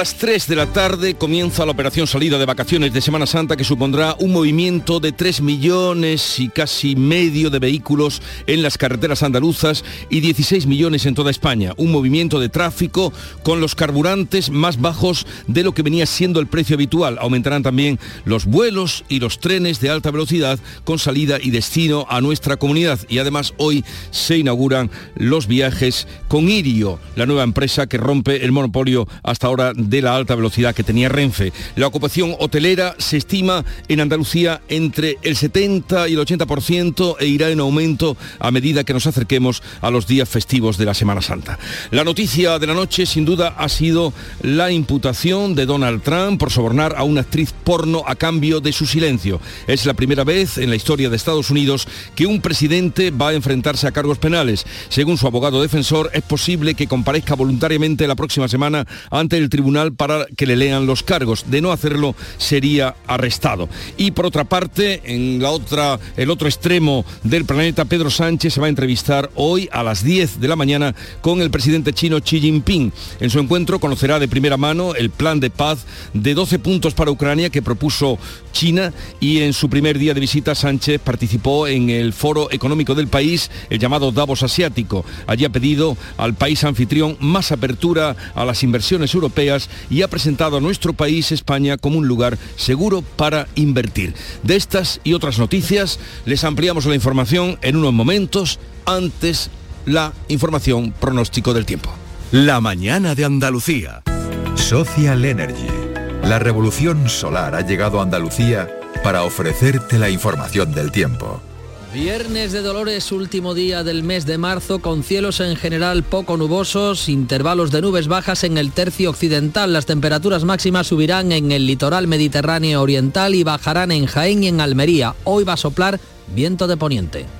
Las 3 de la tarde comienza la operación salida de vacaciones de Semana Santa que supondrá un movimiento de 3 millones y casi medio de vehículos en las carreteras andaluzas y 16 millones en toda España. Un movimiento de tráfico con los carburantes más bajos de lo que venía siendo el precio habitual. Aumentarán también los vuelos y los trenes de alta velocidad con salida y destino a nuestra comunidad. Y además hoy se inauguran los viajes con Irio, la nueva empresa que rompe el monopolio hasta ahora la alta velocidad que tenía Renfe. La ocupación hotelera se estima en Andalucía entre el 70 y el 80% e irá en aumento a medida que nos acerquemos a los días festivos de la Semana Santa. La noticia de la noche sin duda ha sido la imputación de Donald Trump por sobornar a una actriz porno a cambio de su silencio. Es la primera vez en la historia de Estados Unidos que un presidente va a enfrentarse a cargos penales. Según su abogado defensor, es posible que comparezca voluntariamente la próxima semana ante el Tribunal para que le lean los cargos. De no hacerlo sería arrestado. Y por otra parte, en la otra, el otro extremo del planeta, Pedro Sánchez se va a entrevistar hoy a las 10 de la mañana con el presidente chino Xi Jinping. En su encuentro conocerá de primera mano el plan de paz de 12 puntos para Ucrania que propuso China y en su primer día de visita Sánchez participó en el foro económico del país, el llamado Davos Asiático. Allí ha pedido al país anfitrión más apertura a las inversiones europeas y ha presentado a nuestro país, España, como un lugar seguro para invertir. De estas y otras noticias les ampliamos la información en unos momentos antes la información pronóstico del tiempo. La mañana de Andalucía. Social Energy. La revolución solar ha llegado a Andalucía para ofrecerte la información del tiempo. Viernes de Dolores, último día del mes de marzo, con cielos en general poco nubosos, intervalos de nubes bajas en el tercio occidental. Las temperaturas máximas subirán en el litoral mediterráneo oriental y bajarán en Jaén y en Almería. Hoy va a soplar viento de poniente.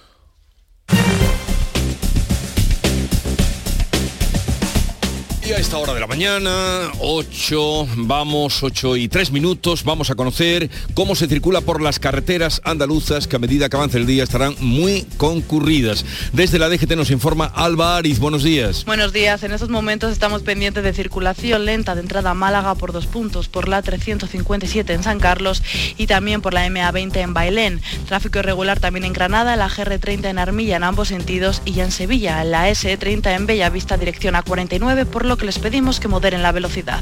A esta hora de la mañana, 8, vamos, 8 y 3 minutos, vamos a conocer cómo se circula por las carreteras andaluzas que a medida que avance el día estarán muy concurridas. Desde la DGT nos informa Alba Ariz, buenos días. Buenos días, en estos momentos estamos pendientes de circulación lenta de entrada a Málaga por dos puntos, por la 357 en San Carlos y también por la MA20 en Bailén. Tráfico irregular también en Granada, la GR30 en Armilla en ambos sentidos y en Sevilla, la S30 en Bellavista dirección a 49 por lo que les pedimos que moderen la velocidad.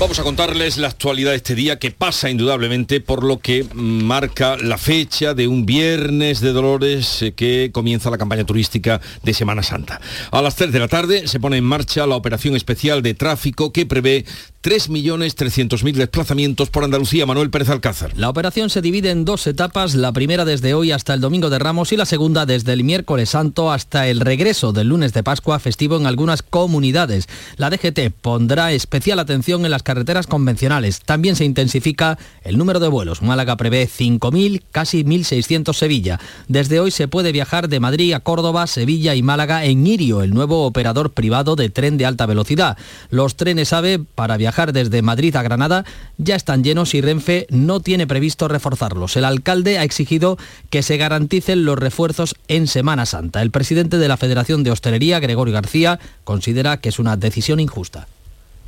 Vamos a contarles la actualidad de este día que pasa indudablemente por lo que marca la fecha de un viernes de Dolores eh, que comienza la campaña turística de Semana Santa. A las 3 de la tarde se pone en marcha la operación especial de tráfico que prevé 3.300.000 desplazamientos por Andalucía. Manuel Pérez Alcázar. La operación se divide en dos etapas, la primera desde hoy hasta el Domingo de Ramos y la segunda desde el miércoles santo hasta el regreso del lunes de Pascua festivo en algunas comunidades. La DGT pondrá especial atención en las carreteras convencionales. También se intensifica el número de vuelos. Málaga prevé 5.000, casi 1.600 Sevilla. Desde hoy se puede viajar de Madrid a Córdoba, Sevilla y Málaga en Irio, el nuevo operador privado de tren de alta velocidad. Los trenes AVE para viajar desde Madrid a Granada ya están llenos y Renfe no tiene previsto reforzarlos. El alcalde ha exigido que se garanticen los refuerzos en Semana Santa. El presidente de la Federación de Hostelería, Gregorio García, considera que es una decisión injusta.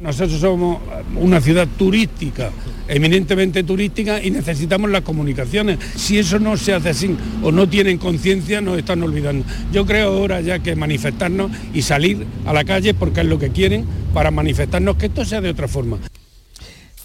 Nosotros somos una ciudad turística, eminentemente turística, y necesitamos las comunicaciones. Si eso no se hace así o no tienen conciencia, nos están olvidando. Yo creo ahora ya que manifestarnos y salir a la calle porque es lo que quieren para manifestarnos que esto sea de otra forma.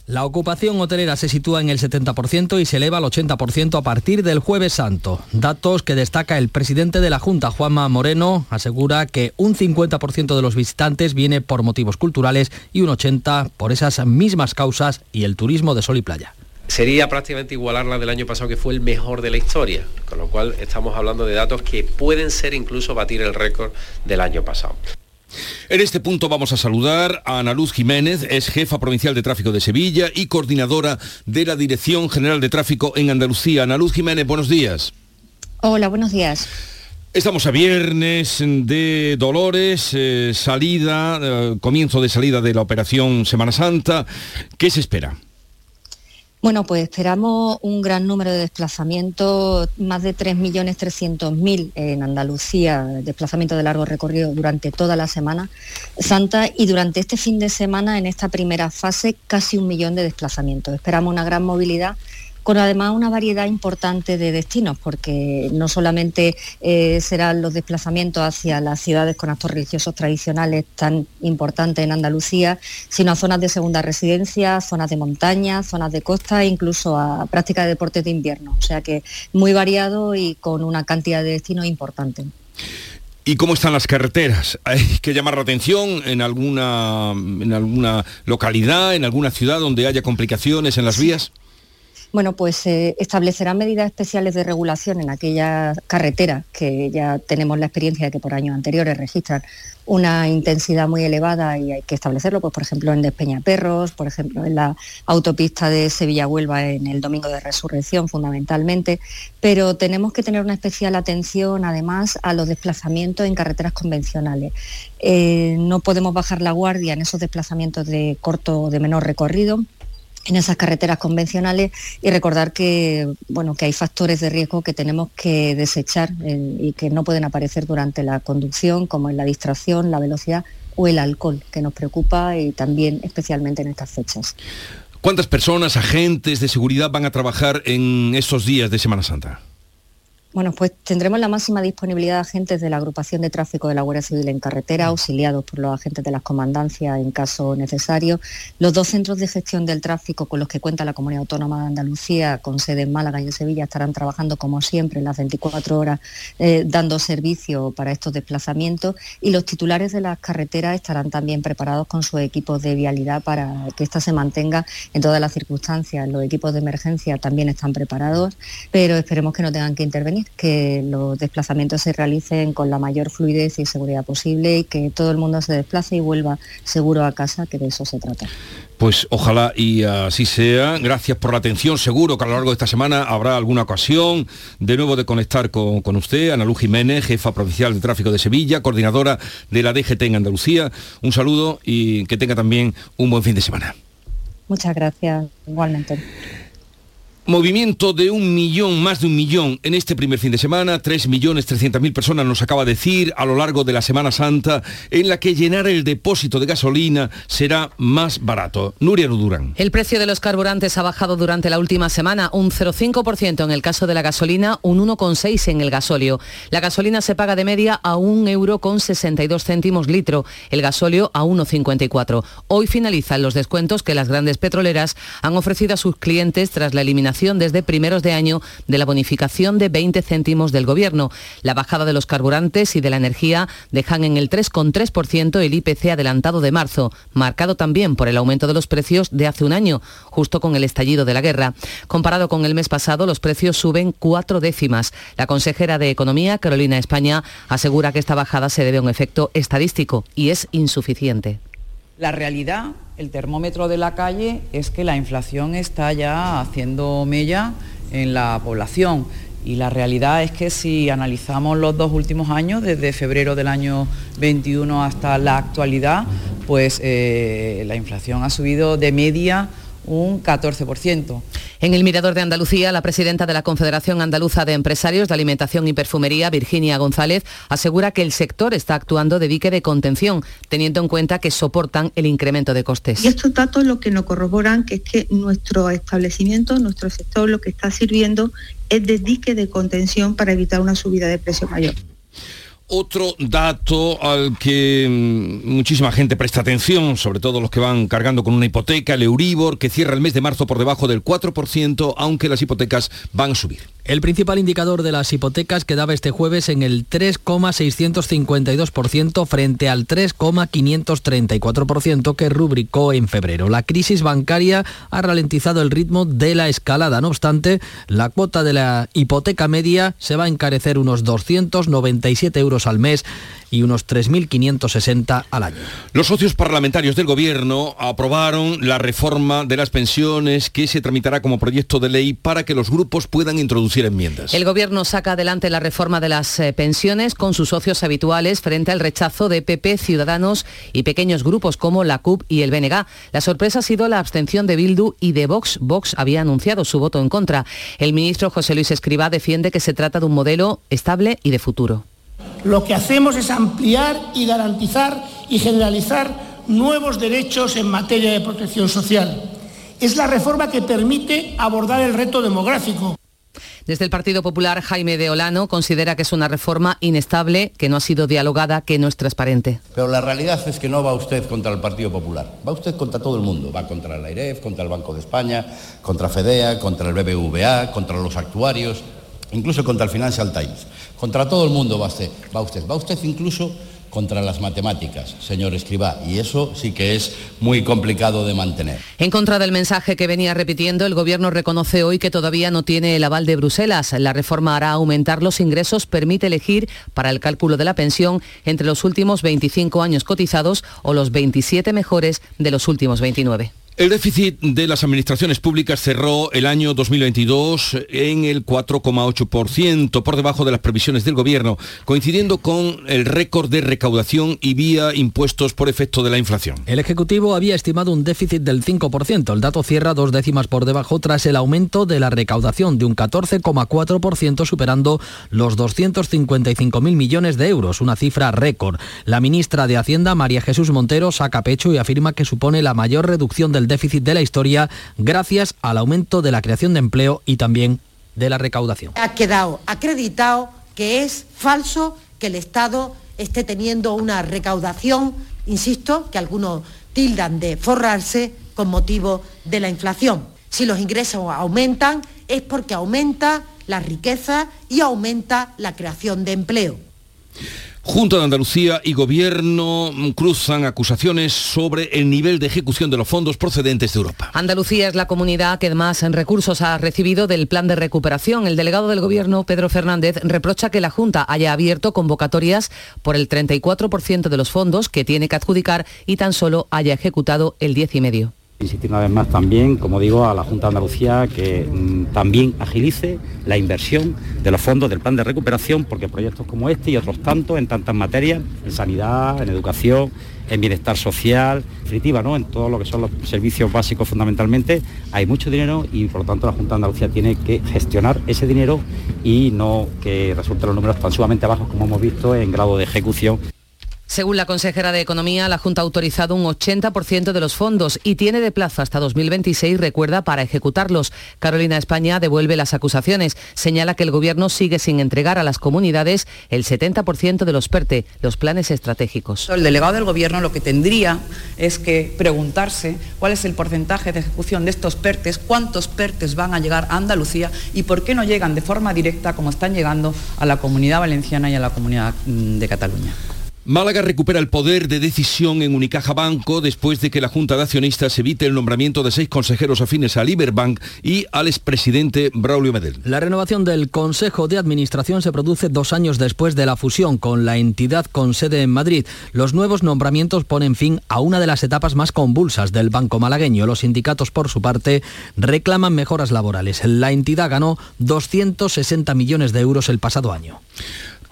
La ocupación hotelera se sitúa en el 70% y se eleva al 80% a partir del jueves santo. Datos que destaca el presidente de la Junta, Juanma Moreno, asegura que un 50% de los visitantes viene por motivos culturales y un 80% por esas mismas causas y el turismo de sol y playa sería prácticamente igualar la del año pasado que fue el mejor de la historia, con lo cual estamos hablando de datos que pueden ser incluso batir el récord del año pasado. En este punto vamos a saludar a Ana Luz Jiménez, es jefa provincial de tráfico de Sevilla y coordinadora de la Dirección General de Tráfico en Andalucía. Ana Luz Jiménez, buenos días. Hola, buenos días. Estamos a viernes de Dolores, eh, salida, eh, comienzo de salida de la operación Semana Santa. ¿Qué se espera? Bueno, pues esperamos un gran número de desplazamientos, más de 3.300.000 en Andalucía, desplazamientos de largo recorrido durante toda la Semana Santa y durante este fin de semana, en esta primera fase, casi un millón de desplazamientos. Esperamos una gran movilidad con además una variedad importante de destinos, porque no solamente eh, serán los desplazamientos hacia las ciudades con actos religiosos tradicionales tan importantes en Andalucía, sino a zonas de segunda residencia, zonas de montaña, zonas de costa e incluso a práctica de deportes de invierno. O sea que muy variado y con una cantidad de destinos importante. ¿Y cómo están las carreteras? ¿Hay que llamar la atención en alguna, en alguna localidad, en alguna ciudad donde haya complicaciones en las vías? Bueno, pues eh, establecerán medidas especiales de regulación en aquellas carreteras que ya tenemos la experiencia de que por años anteriores registran una intensidad muy elevada y hay que establecerlo, pues por ejemplo en Despeñaperros, por ejemplo en la autopista de Sevilla-Huelva en el Domingo de Resurrección fundamentalmente, pero tenemos que tener una especial atención además a los desplazamientos en carreteras convencionales. Eh, no podemos bajar la guardia en esos desplazamientos de corto o de menor recorrido en esas carreteras convencionales y recordar que, bueno, que hay factores de riesgo que tenemos que desechar eh, y que no pueden aparecer durante la conducción, como es la distracción, la velocidad o el alcohol, que nos preocupa y también especialmente en estas fechas. ¿Cuántas personas, agentes de seguridad van a trabajar en estos días de Semana Santa? Bueno, pues tendremos la máxima disponibilidad de agentes de la agrupación de tráfico de la Guardia Civil en carretera, auxiliados por los agentes de las comandancias en caso necesario. Los dos centros de gestión del tráfico con los que cuenta la Comunidad Autónoma de Andalucía, con sede en Málaga y en Sevilla, estarán trabajando como siempre en las 24 horas eh, dando servicio para estos desplazamientos y los titulares de las carreteras estarán también preparados con sus equipos de vialidad para que ésta se mantenga en todas las circunstancias. Los equipos de emergencia también están preparados, pero esperemos que no tengan que intervenir que los desplazamientos se realicen con la mayor fluidez y seguridad posible y que todo el mundo se desplace y vuelva seguro a casa, que de eso se trata. Pues ojalá y así sea. Gracias por la atención. Seguro que a lo largo de esta semana habrá alguna ocasión de nuevo de conectar con, con usted, Ana Luz Jiménez, jefa provincial de tráfico de Sevilla, coordinadora de la DGT en Andalucía. Un saludo y que tenga también un buen fin de semana. Muchas gracias, igualmente. Movimiento de un millón, más de un millón en este primer fin de semana, tres millones trescientas mil personas nos acaba de decir a lo largo de la Semana Santa, en la que llenar el depósito de gasolina será más barato. Nuria Rudurán. El precio de los carburantes ha bajado durante la última semana un 0,5% en el caso de la gasolina, un 1,6% en el gasóleo. La gasolina se paga de media a un euro con 62 céntimos litro, el gasóleo a 1,54. Hoy finalizan los descuentos que las grandes petroleras han ofrecido a sus clientes tras la eliminación desde primeros de año de la bonificación de 20 céntimos del Gobierno. La bajada de los carburantes y de la energía dejan en el 3,3% el IPC adelantado de marzo, marcado también por el aumento de los precios de hace un año, justo con el estallido de la guerra. Comparado con el mes pasado, los precios suben cuatro décimas. La consejera de Economía, Carolina España, asegura que esta bajada se debe a un efecto estadístico y es insuficiente La realidad, el termómetro de la calle, es que la inflación está ya haciendo mella en la población. Y la realidad es que si analizamos los dos últimos años, desde febrero del año 21 hasta la actualidad, pues eh, la inflación ha subido de media un 14%. En el Mirador de Andalucía, la presidenta de la Confederación Andaluza de Empresarios de Alimentación y Perfumería, Virginia González, asegura que el sector está actuando de dique de contención, teniendo en cuenta que soportan el incremento de costes. Y estos datos lo que nos corroboran que es que nuestro establecimiento, nuestro sector, lo que está sirviendo es de dique de contención para evitar una subida de precio mayor. Otro dato al que mm, muchísima gente presta atención, sobre todo los que van cargando con una hipoteca, el Euribor, que cierra el mes de marzo por debajo del 4%, aunque las hipotecas van a subir. El principal indicador de las hipotecas quedaba este jueves en el 3,652% frente al 3,534% que rubricó en febrero. La crisis bancaria ha ralentizado el ritmo de la escalada. No obstante, la cuota de la hipoteca media se va a encarecer unos 297 euros al mes y unos 3.560 al año. Los socios parlamentarios del Gobierno aprobaron la reforma de las pensiones que se tramitará como proyecto de ley para que los grupos puedan introducir enmiendas. El Gobierno saca adelante la reforma de las eh, pensiones con sus socios habituales frente al rechazo de PP, Ciudadanos y pequeños grupos como la CUP y el BNG. La sorpresa ha sido la abstención de Bildu y de Vox. Vox había anunciado su voto en contra. El ministro José Luis Escribá defiende que se trata de un modelo estable y de futuro. Lo que hacemos es ampliar y garantizar y generalizar nuevos derechos en materia de protección social. Es la reforma que permite abordar el reto demográfico. Desde el Partido Popular, Jaime de Olano considera que es una reforma inestable, que no ha sido dialogada, que no es transparente. Pero la realidad es que no va usted contra el Partido Popular, va usted contra todo el mundo. Va contra la AIREF, contra el Banco de España, contra FEDEA, contra el BBVA, contra los actuarios, incluso contra el Financial Times. Contra todo el mundo va usted, va usted, va usted incluso contra las matemáticas, señor Escribá, y eso sí que es muy complicado de mantener. En contra del mensaje que venía repitiendo, el Gobierno reconoce hoy que todavía no tiene el aval de Bruselas. La reforma hará aumentar los ingresos, permite elegir para el cálculo de la pensión entre los últimos 25 años cotizados o los 27 mejores de los últimos 29. El déficit de las administraciones públicas cerró el año 2022 en el 4,8%, por debajo de las previsiones del Gobierno, coincidiendo con el récord de recaudación y vía impuestos por efecto de la inflación. El Ejecutivo había estimado un déficit del 5%. El dato cierra dos décimas por debajo tras el aumento de la recaudación de un 14,4%, superando los 255.000 millones de euros, una cifra récord. La ministra de Hacienda, María Jesús Montero, saca pecho y afirma que supone la mayor reducción del déficit de la historia gracias al aumento de la creación de empleo y también de la recaudación. Ha quedado acreditado que es falso que el Estado esté teniendo una recaudación, insisto, que algunos tildan de forrarse con motivo de la inflación. Si los ingresos aumentan es porque aumenta la riqueza y aumenta la creación de empleo. Junta de Andalucía y Gobierno cruzan acusaciones sobre el nivel de ejecución de los fondos procedentes de Europa. Andalucía es la comunidad que más recursos ha recibido del plan de recuperación. El delegado del Gobierno, Pedro Fernández, reprocha que la Junta haya abierto convocatorias por el 34% de los fondos que tiene que adjudicar y tan solo haya ejecutado el 10,5%. Insistir una vez más también, como digo, a la Junta de Andalucía que mm, también agilice la inversión de los fondos del plan de recuperación, porque proyectos como este y otros tantos en tantas materias, en sanidad, en educación, en bienestar social, en definitiva, ¿no? en todo lo que son los servicios básicos fundamentalmente, hay mucho dinero y por lo tanto la Junta de Andalucía tiene que gestionar ese dinero y no que resulten los números tan sumamente bajos como hemos visto en grado de ejecución. Según la consejera de Economía, la Junta ha autorizado un 80% de los fondos y tiene de plazo hasta 2026, recuerda, para ejecutarlos. Carolina España devuelve las acusaciones. Señala que el Gobierno sigue sin entregar a las comunidades el 70% de los PERTE, los planes estratégicos. El delegado del Gobierno lo que tendría es que preguntarse cuál es el porcentaje de ejecución de estos PERTES, cuántos PERTES van a llegar a Andalucía y por qué no llegan de forma directa como están llegando a la Comunidad Valenciana y a la Comunidad mm, de Cataluña. Málaga recupera el poder de decisión en Unicaja Banco después de que la Junta de Accionistas evite el nombramiento de seis consejeros afines a Liberbank y al expresidente Braulio Medel. La renovación del Consejo de Administración se produce dos años después de la fusión con la entidad con sede en Madrid. Los nuevos nombramientos ponen fin a una de las etapas más convulsas del Banco malagueño. Los sindicatos, por su parte, reclaman mejoras laborales. La entidad ganó 260 millones de euros el pasado año.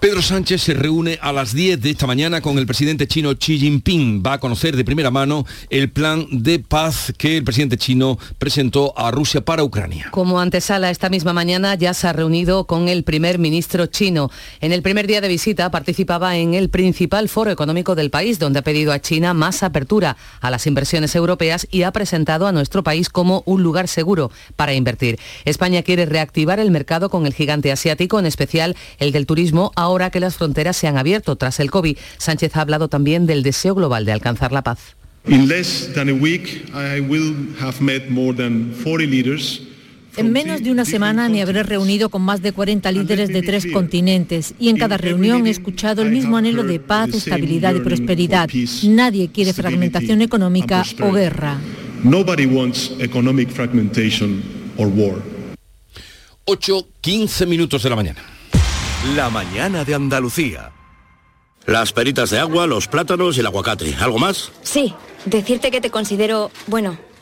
Pedro Sánchez se reúne a las 10 de esta mañana con el presidente chino Xi Jinping. Va a conocer de primera mano el plan de paz que el presidente chino presentó a Rusia para Ucrania. Como antesala, esta misma mañana ya se ha reunido con el primer ministro chino. En el primer día de visita participaba en el principal foro económico del país, donde ha pedido a China más apertura a las inversiones europeas y ha presentado a nuestro país como un lugar seguro para invertir. España quiere reactivar el mercado con el gigante asiático, en especial el del turismo, ahora que las fronteras se han abierto tras el COVID. Sánchez ha hablado también del deseo global de alcanzar la paz. In less than a week, I will have met more than 40 leaders en menos de una semana me habré reunido con más de 40 líderes de tres continentes y en cada reunión he escuchado el mismo anhelo de paz, estabilidad y prosperidad. Nadie quiere fragmentación económica o guerra. Nobody wants economic fragmentation or war. 8, 15 minutos de la mañana. La mañana de Andalucía. Las peritas de agua, los plátanos y el aguacate. ¿Algo más? Sí, decirte que te considero, bueno,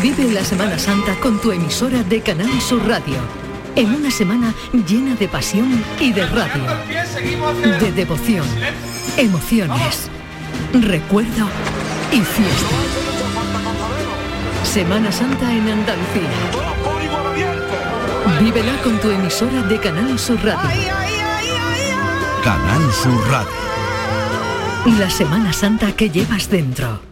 Vive la Semana Santa con tu emisora de Canal Sur Radio. En una semana llena de pasión y de radio. De devoción, emociones, recuerdo y fiesta. Semana Santa en Andalucía. Vívela con tu emisora de Canal Sur Radio. Canal Sur Radio. La Semana Santa que llevas dentro.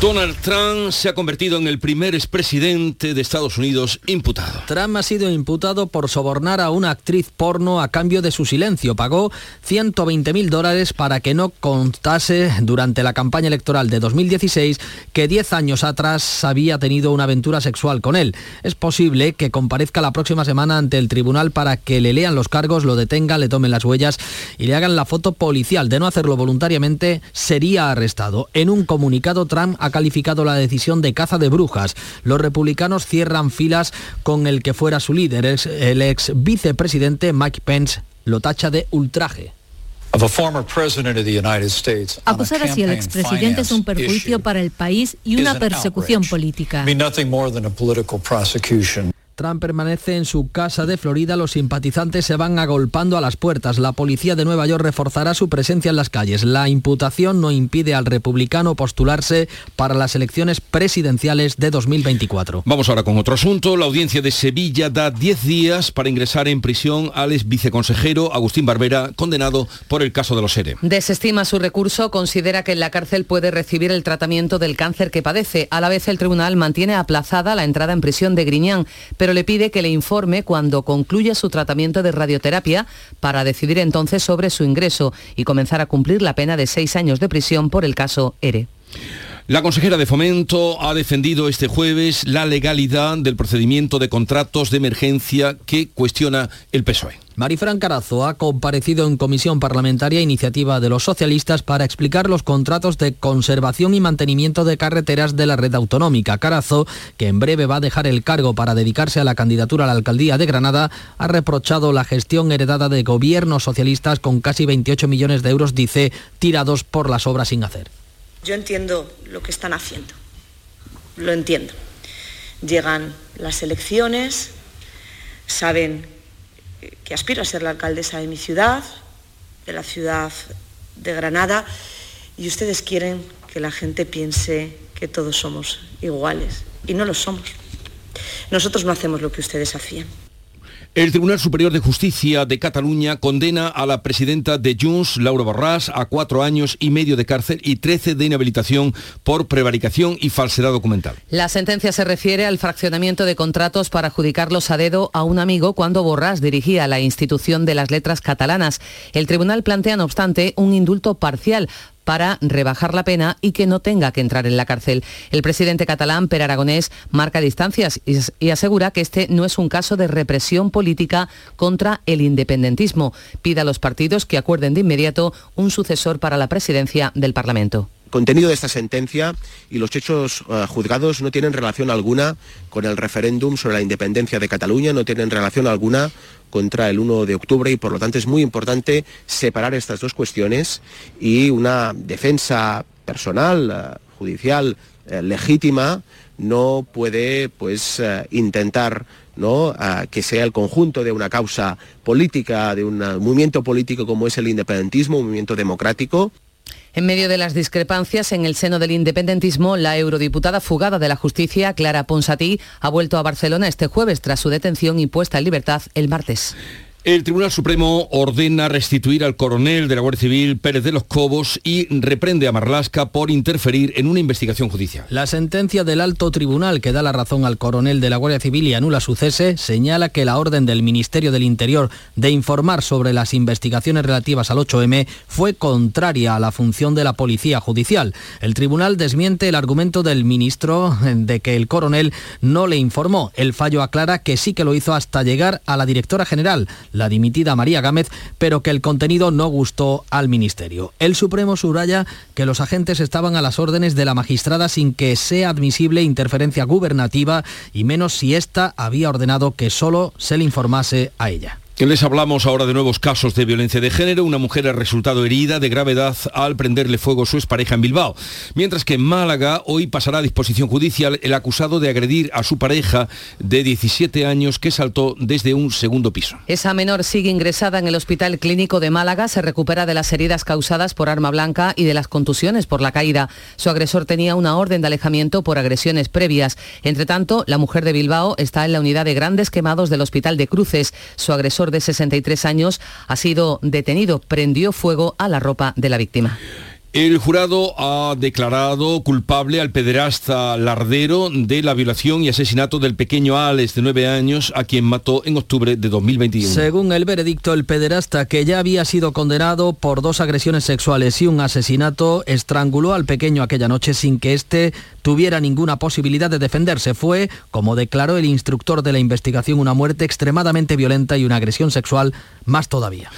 Donald Trump se ha convertido en el primer expresidente de Estados Unidos imputado. Trump ha sido imputado por sobornar a una actriz porno a cambio de su silencio. Pagó 120 mil dólares para que no contase durante la campaña electoral de 2016 que 10 años atrás había tenido una aventura sexual con él. Es posible que comparezca la próxima semana ante el tribunal para que le lean los cargos, lo detengan, le tomen las huellas y le hagan la foto policial. De no hacerlo voluntariamente, sería arrestado. En un comunicado, Trump ha calificado la decisión de caza de brujas. Los republicanos cierran filas con el que fuera su líder, el ex vicepresidente Mike Pence, lo tacha de ultraje. Acusar así al expresidente es un perjuicio para el país y una persecución política. Trump permanece en su casa de Florida, los simpatizantes se van agolpando a las puertas. La policía de Nueva York reforzará su presencia en las calles. La imputación no impide al republicano postularse para las elecciones presidenciales de 2024. Vamos ahora con otro asunto. La audiencia de Sevilla da 10 días para ingresar en prisión al ex viceconsejero Agustín Barbera, condenado por el caso de los ERE. Desestima su recurso, considera que en la cárcel puede recibir el tratamiento del cáncer que padece. A la vez el tribunal mantiene aplazada la entrada en prisión de Griñán pero le pide que le informe cuando concluya su tratamiento de radioterapia para decidir entonces sobre su ingreso y comenzar a cumplir la pena de seis años de prisión por el caso ERE. La consejera de Fomento ha defendido este jueves la legalidad del procedimiento de contratos de emergencia que cuestiona el PSOE. Marifran Carazo ha comparecido en comisión parlamentaria iniciativa de los socialistas para explicar los contratos de conservación y mantenimiento de carreteras de la red autonómica. Carazo, que en breve va a dejar el cargo para dedicarse a la candidatura a la alcaldía de Granada, ha reprochado la gestión heredada de gobiernos socialistas con casi 28 millones de euros, dice, tirados por las obras sin hacer. Yo entiendo lo que están haciendo, lo entiendo. Llegan las elecciones, saben que aspiro a ser la alcaldesa de mi ciudad, de la ciudad de Granada, y ustedes quieren que la gente piense que todos somos iguales, y no lo somos. Nosotros no hacemos lo que ustedes hacían. El Tribunal Superior de Justicia de Cataluña condena a la presidenta de Junts, Laura Borràs, a cuatro años y medio de cárcel y trece de inhabilitación por prevaricación y falsedad documental. La sentencia se refiere al fraccionamiento de contratos para adjudicarlos a dedo a un amigo cuando Borràs dirigía la institución de las letras catalanas. El tribunal plantea, no obstante, un indulto parcial para rebajar la pena y que no tenga que entrar en la cárcel. El presidente catalán, Per Aragonés, marca distancias y, asegura que este no es un caso de represión política contra el independentismo. Pide a los partidos que acuerden de inmediato un sucesor para la presidencia del Parlamento contenido de esta sentencia y los hechos uh, juzgados no tienen relación alguna con el referéndum sobre la independencia de Cataluña, no tienen relación alguna contra el 1 de octubre y por lo tanto es muy importante separar estas dos cuestiones y una defensa personal, uh, judicial, uh, legítima, no puede pues intentar que sea el conjunto de una causa política, de un movimiento político como es el independentismo, un movimiento democrático. En medio de las discrepancias en el seno del independentismo, la eurodiputada fugada de la justicia, Clara Ponsatí, ha vuelto a Barcelona este jueves tras su detención y puesta en libertad el martes. El Tribunal Supremo ordena restituir al coronel de la Guardia Civil Pérez de los Cobos y reprende a Marlasca por interferir en una investigación judicial. La sentencia del alto tribunal que da la razón al coronel de la Guardia Civil y anula su cese señala que la orden del Ministerio del Interior de informar sobre las investigaciones relativas al 8M fue contraria a la función de la Policía Judicial. El tribunal desmiente el argumento del ministro de que el coronel no le informó. El fallo aclara que sí que lo hizo hasta llegar a la directora general la dimitida María Gámez, pero que el contenido no gustó al Ministerio. El Supremo subraya que los agentes estaban a las órdenes de la magistrada sin que sea admisible interferencia gubernativa y menos si ésta había ordenado que solo se le informase a ella. Les hablamos ahora de nuevos casos de violencia de género. Una mujer ha resultado herida de gravedad al prenderle fuego a su expareja en Bilbao. Mientras que en Málaga hoy pasará a disposición judicial el acusado de agredir a su pareja de 17 años que saltó desde un segundo piso. Esa menor sigue ingresada en el Hospital Clínico de Málaga. Se recupera de las heridas causadas por arma blanca y de las contusiones por la caída. Su agresor tenía una orden de alejamiento por agresiones previas. Entre tanto, la mujer de Bilbao está en la unidad de grandes quemados del Hospital de Cruces. Su agresor de 63 años ha sido detenido. Prendió fuego a la ropa de la víctima. El jurado ha declarado culpable al pederasta Lardero de la violación y asesinato del pequeño Alex de 9 años a quien mató en octubre de 2021. Según el veredicto, el pederasta que ya había sido condenado por dos agresiones sexuales y un asesinato estranguló al pequeño aquella noche sin que éste tuviera ninguna posibilidad de defenderse. Fue, como declaró el instructor de la investigación, una muerte extremadamente violenta y una agresión sexual más todavía.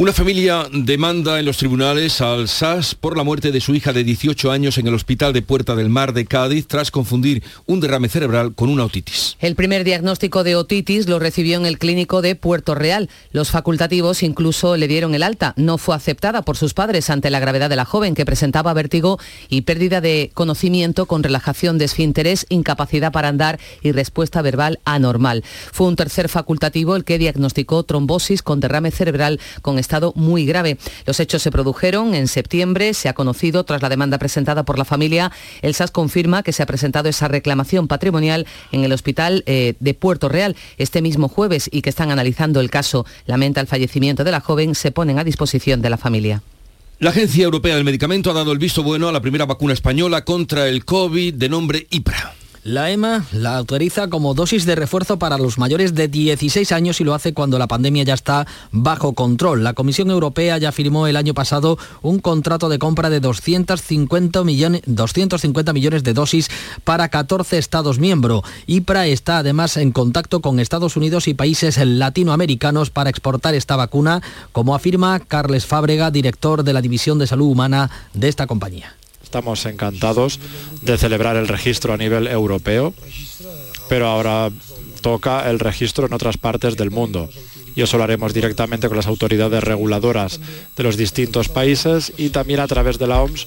Una familia demanda en los tribunales al SAS por la muerte de su hija de 18 años en el hospital de Puerta del Mar de Cádiz tras confundir un derrame cerebral con una otitis. El primer diagnóstico de otitis lo recibió en el clínico de Puerto Real. Los facultativos incluso le dieron el alta. No fue aceptada por sus padres ante la gravedad de la joven que presentaba vértigo y pérdida de conocimiento con relajación de esfínteres, incapacidad para andar y respuesta verbal anormal. Fue un tercer facultativo el que diagnosticó trombosis con derrame cerebral con estado muy grave. Los hechos se produjeron en septiembre, se ha conocido tras la demanda presentada por la familia. El SAS confirma que se ha presentado esa reclamación patrimonial en el hospital eh, de Puerto Real este mismo jueves y que están analizando el caso. Lamenta el fallecimiento de la joven, se ponen a disposición de la familia. La Agencia Europea del Medicamento ha dado el visto bueno a la primera vacuna española contra el COVID de nombre IPRA. La EMA la autoriza como dosis de refuerzo para los mayores de 16 años y lo hace cuando la pandemia ya está bajo control. La Comisión Europea ya firmó el año pasado un contrato de compra de 250 millones, 250 millones de dosis para 14 Estados miembros. IPRA está además en contacto con Estados Unidos y países latinoamericanos para exportar esta vacuna, como afirma Carles Fábrega, director de la División de Salud Humana de esta compañía. Estamos encantados de celebrar el registro a nivel europeo, pero ahora toca el registro en otras partes del mundo. Y eso lo haremos directamente con las autoridades reguladoras de los distintos países y también a través de la OMS,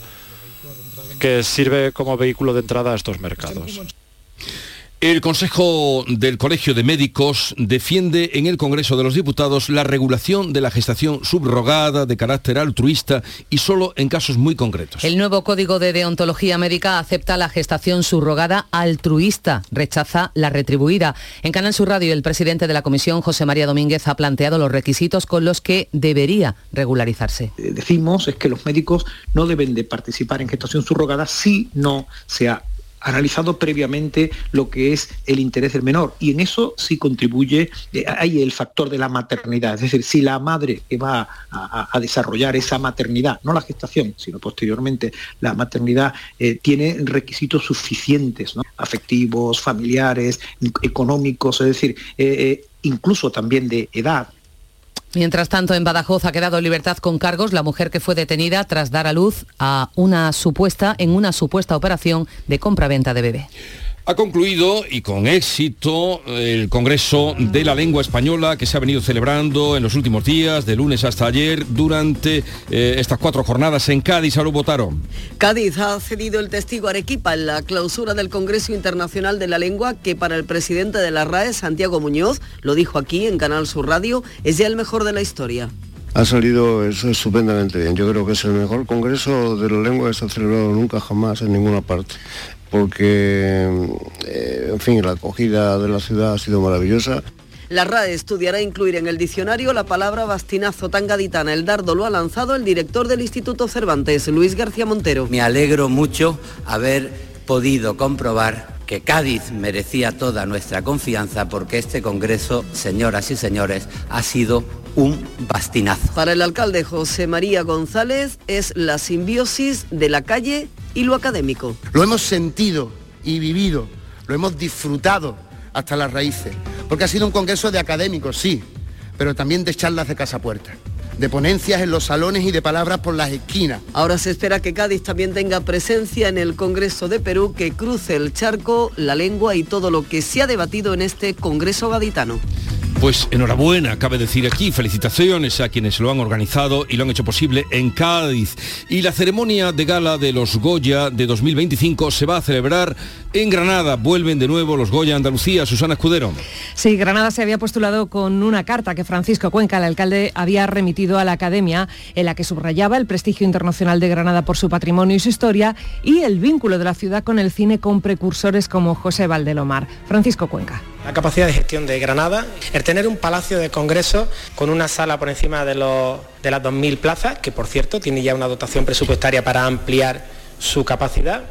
que sirve como vehículo de entrada a estos mercados. El Consejo del Colegio de Médicos defiende en el Congreso de los Diputados la regulación de la gestación subrogada de carácter altruista y solo en casos muy concretos. El nuevo Código de Deontología Médica acepta la gestación subrogada altruista, rechaza la retribuida. En Canal Sur Radio, el presidente de la Comisión, José María Domínguez, ha planteado los requisitos con los que debería regularizarse. Eh, decimos es que los médicos no deben de participar en gestación subrogada si no se ha analizado previamente lo que es el interés del menor. Y en eso sí contribuye, eh, hay el factor de la maternidad, es decir, si la madre que va a, desarrollar esa maternidad, no la gestación, sino posteriormente la maternidad, eh, tiene requisitos suficientes, afectivos, familiares, económicos, es decir, eh, incluso también de edad, Mientras tanto, en Badajoz ha quedado en libertad con cargos la mujer que fue detenida tras dar a luz a una supuesta, en una supuesta operación de compra-venta de bebé. Ha concluido y con éxito el Congreso de la Lengua Española que se ha venido celebrando en los últimos días, de lunes hasta ayer, durante eh, estas cuatro jornadas en Cádiz. lo votaron. Cádiz ha cedido el testigo Arequipa en la clausura del Congreso Internacional de la Lengua que para el presidente de la RAE, Santiago Muñoz, lo dijo aquí en Canal Sur Radio, es ya el mejor de la historia. Ha salido eso estupendamente bien. Yo creo que es el mejor congreso de la lengua que se ha celebrado nunca jamás en ninguna parte porque, eh, en fin, la acogida de la ciudad ha sido maravillosa. La RAE estudiará incluir en el diccionario la palabra bastinazo tan gaditana. El dardo lo ha lanzado el director del Instituto Cervantes, Luis García Montero. Me alegro mucho haber podido comprobar que Cádiz merecía toda nuestra confianza porque este Congreso, señoras y señores, ha sido un bastinazo. Para el alcalde José María González es la simbiosis de la calle y lo académico. Lo hemos sentido y vivido, lo hemos disfrutado hasta las raíces, porque ha sido un congreso de académicos, sí, pero también de charlas de casa puerta de ponencias en los salones y de palabras por las esquinas. Ahora se espera que Cádiz también tenga presencia en el Congreso de Perú, que cruce el charco, la lengua y todo lo que se ha debatido en este Congreso gaditano. Pues enhorabuena, cabe decir aquí, felicitaciones a quienes lo han organizado y lo han hecho posible en Cádiz. Y la ceremonia de gala de los Goya de 2025 se va a celebrar en Granada. Vuelven de nuevo los Goya Andalucía. Susana Escudero. Sí, Granada se había postulado con una carta que Francisco Cuenca, el alcalde, había remitido a la Academia, en la que subrayaba el prestigio internacional de Granada por su patrimonio y su historia y el vínculo de la ciudad con el cine con precursores como José Valdelomar. Francisco Cuenca la capacidad de gestión de Granada, el tener un palacio de congresos con una sala por encima de, los, de las 2.000 plazas, que por cierto tiene ya una dotación presupuestaria para ampliar su capacidad,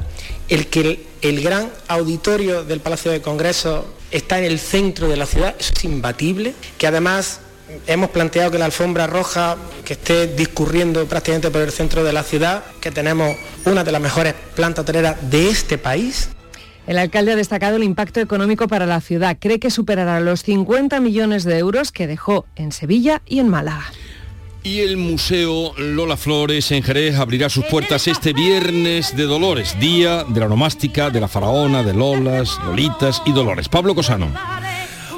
el que el, gran auditorio del Palacio de Congresos está en el centro de la ciudad, eso es imbatible, que además hemos planteado que la alfombra roja que esté discurriendo prácticamente por el centro de la ciudad, que tenemos una de las mejores plantas hoteleras de este país, el alcalde ha destacado el impacto económico para la ciudad. Cree que superará los 50 millones de euros que dejó en Sevilla y en Málaga. Y el Museo Lola Flores en Jerez abrirá sus puertas este viernes de Dolores, día de la onomástica, de la faraona, de Lolas, Lolitas y Dolores. Pablo Cosano.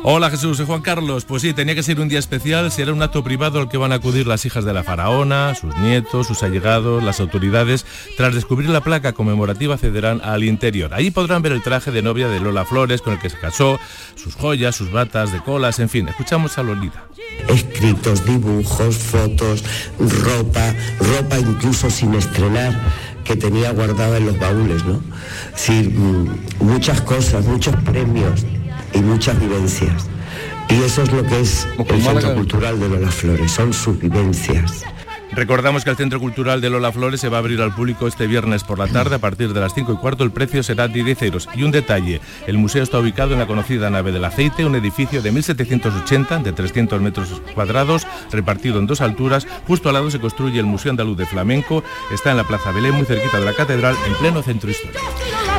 Hola Jesús, soy Juan Carlos. Pues sí, tenía que ser un día especial, será un acto privado al que van a acudir las hijas de la faraona, sus nietos, sus allegados, las autoridades. Tras descubrir la placa conmemorativa accederán al interior. Allí podrán ver el traje de novia de Lola Flores con el que se casó, sus joyas, sus batas de colas, en fin. Escuchamos a Lolita. Escritos, dibujos, fotos, ropa, ropa incluso sin estrenar que tenía guardada en los baúles, ¿no? Sí, mm, muchas cosas, muchos premios y muchas vivencias. Y eso es lo que es el Centro Cultural de Lola Flores, son sus vivencias. Recordamos que el Centro Cultural de Lola Flores se va a abrir al público este viernes por la tarde a partir de las 5 y cuarto. El precio será de 10 euros. Y un detalle, el museo está ubicado en la conocida nave del aceite, un edificio de 1780 de 300 metros cuadrados, repartido en dos alturas. Justo al lado se construye el Museo Andaluz de Flamenco. Está en la Plaza Belén, muy cerquita de la catedral, en pleno centro histórico.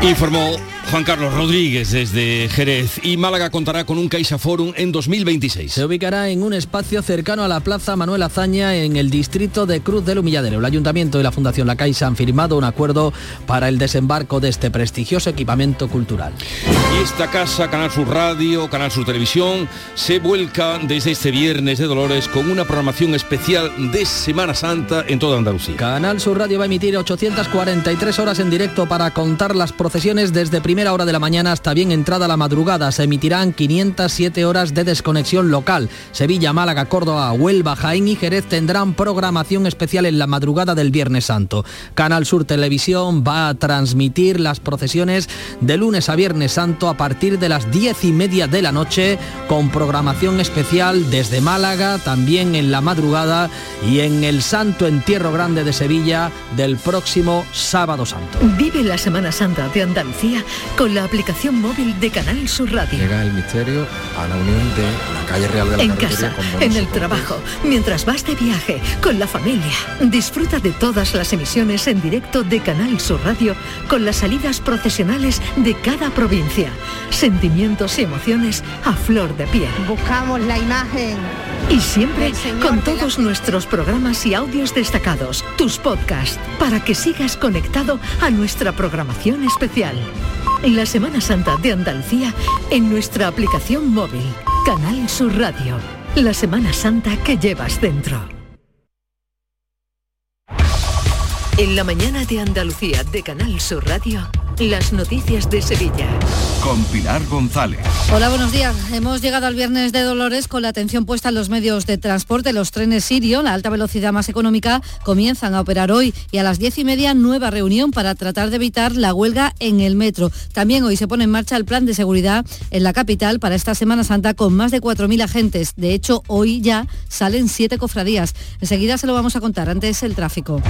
Informó Juan Carlos Rodríguez desde Jerez y Málaga contará con un Caixa Forum en 2026. Se ubicará en un espacio cercano a la Plaza Manuel Azaña en el distrito de Cruz del Humilladero. El Ayuntamiento y la Fundación La Caixa han firmado un acuerdo para el desembarco de este prestigioso equipamiento cultural. Y esta casa, Canal Sur Radio, Canal Sur Televisión, se vuelca desde este viernes de Dolores con una programación especial de Semana Santa en toda Andalucía. Canal Sur Radio va a emitir 843 horas en directo para contar las procesiones desde primera hora de la mañana hasta bien entrada la madrugada. Se emitirán 507 horas de desconexión local. Sevilla, Málaga, Córdoba, Huelva, Jaén y Jerez tendrán programación especial en la madrugada del Viernes Santo. Canal Sur Televisión va a transmitir las procesiones de lunes a Viernes Santo a partir de las diez y media de la noche con programación especial desde Málaga, también en la madrugada y en el Santo Entierro Grande de Sevilla del próximo sábado santo. Vive la Semana Santa de Andalucía con la aplicación móvil de Canal Sur Radio. Llega el misterio a la unión de la calle Real de la En casa, en el trabajo, mientras vas de viaje, con la familia. Disfruta de todas las emisiones en directo de Canal Sur Radio con las salidas procesionales de cada provincia. Sentimientos y emociones a flor de piel. Buscamos la imagen. Y siempre con todos nuestros programas y audios destacados, tus podcasts, para que sigas conectado a nuestra programación especial. La Semana Santa de Andalucía en nuestra aplicación móvil, Canal Sur Radio. La Semana Santa que llevas dentro. En la mañana de Andalucía de Canal Sur Radio, las noticias de Sevilla. Con Pilar González. Hola, buenos días. Hemos llegado al viernes de Dolores con la atención puesta en los medios de transporte. Los trenes Sirio, la alta velocidad más económica, comienzan a operar hoy y a las diez y media nueva reunión para tratar de evitar la huelga en el metro. También hoy se pone en marcha el plan de seguridad en la capital para esta Semana Santa con más de 4.000 agentes. De hecho, hoy ya salen siete cofradías. Enseguida se lo vamos a contar. Antes el tráfico.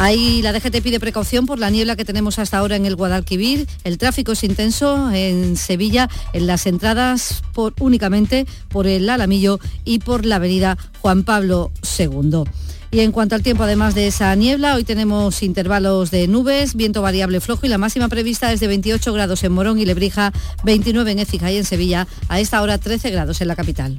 Ahí la DGT pide precaución por la niebla que tenemos hasta ahora en el Guadalquivir. El tráfico es intenso en Sevilla, en las entradas por, únicamente por el Alamillo y por la avenida Juan Pablo II. Y en cuanto al tiempo, además de esa niebla, hoy tenemos intervalos de nubes, viento variable flojo y la máxima prevista es de 28 grados en Morón y Lebrija, 29 en Écija y en Sevilla, a esta hora 13 grados en la capital.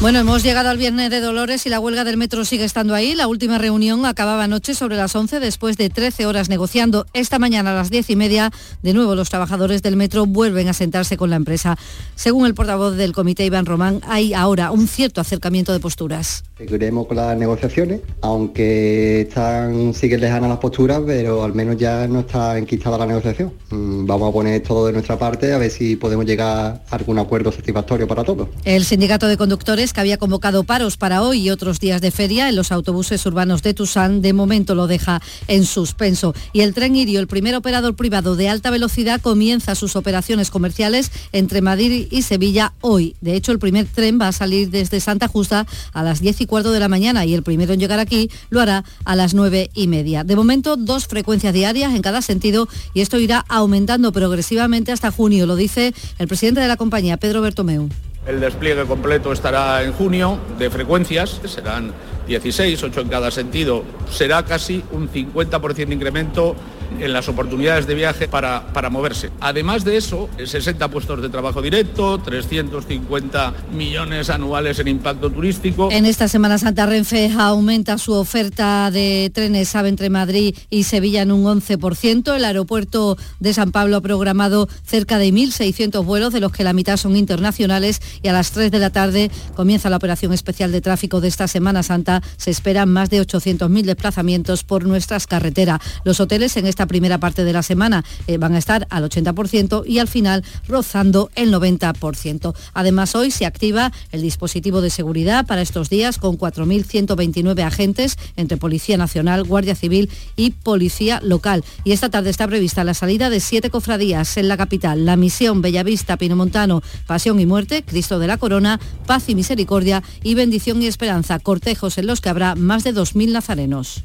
Bueno, hemos llegado al Viernes de Dolores y la huelga del metro sigue estando ahí. La última reunión acababa anoche sobre las 11 después de 13 horas negociando. Esta mañana a las 10 y media, de nuevo los trabajadores del metro vuelven a sentarse con la empresa. Según el portavoz del comité, Iván Román, hay ahora un cierto acercamiento de posturas. Seguiremos con las negociaciones, aunque están, siguen lejanas las posturas, pero al menos ya no está enquistada la negociación. Mm, Vamos a poner todo de nuestra parte a ver si podemos llegar a algún acuerdo satisfactorio para todos. El sindicato de conductores que había convocado paros para hoy y otros días de feria en los autobuses urbanos de Tusán, de momento lo deja en suspenso. Y el tren Irio, el primer operador privado de alta velocidad, comienza sus operaciones comerciales entre Madrid y Sevilla hoy. De hecho, el primer tren va a salir desde Santa Justa a las 10 y cuarto de la mañana y el primero en llegar aquí lo hará a las 9 y media. De momento, dos frecuencias diarias en cada sentido y esto irá aumentando progresivamente hasta junio, lo dice el presidente de la compañía, Pedro Bertomeu. El despliegue completo estará en junio de frecuencias, serán 16, 8 en cada sentido. Será casi un 50% de incremento en las oportunidades de viaje para, para moverse. Además de eso, 60 puestos de trabajo directo, 350 millones anuales en impacto turístico. En esta Semana Santa Renfe aumenta su oferta de trenes AVE entre Madrid y Sevilla en un 11%. El aeropuerto de San Pablo ha programado cerca de 1.600 vuelos, de los que la mitad son internacionales, y a las 3 de la tarde comienza la operación especial de tráfico de esta Semana Santa. Se esperan más de 800.000 desplazamientos por nuestras carreteras. Los hoteles en esta esta primera parte de la semana eh, van a estar al 80% y al final rozando el 90%. Además, hoy se activa el dispositivo de seguridad para estos días con 4.129 agentes entre Policía Nacional, Guardia Civil y Policía Local. Y esta tarde está prevista la salida de siete cofradías en la capital, la misión Bellavista, Pinomontano, Pasión y Muerte, Cristo de la Corona, Paz y Misericordia y Bendición y Esperanza, cortejos en los que habrá más de 2.000 nazarenos.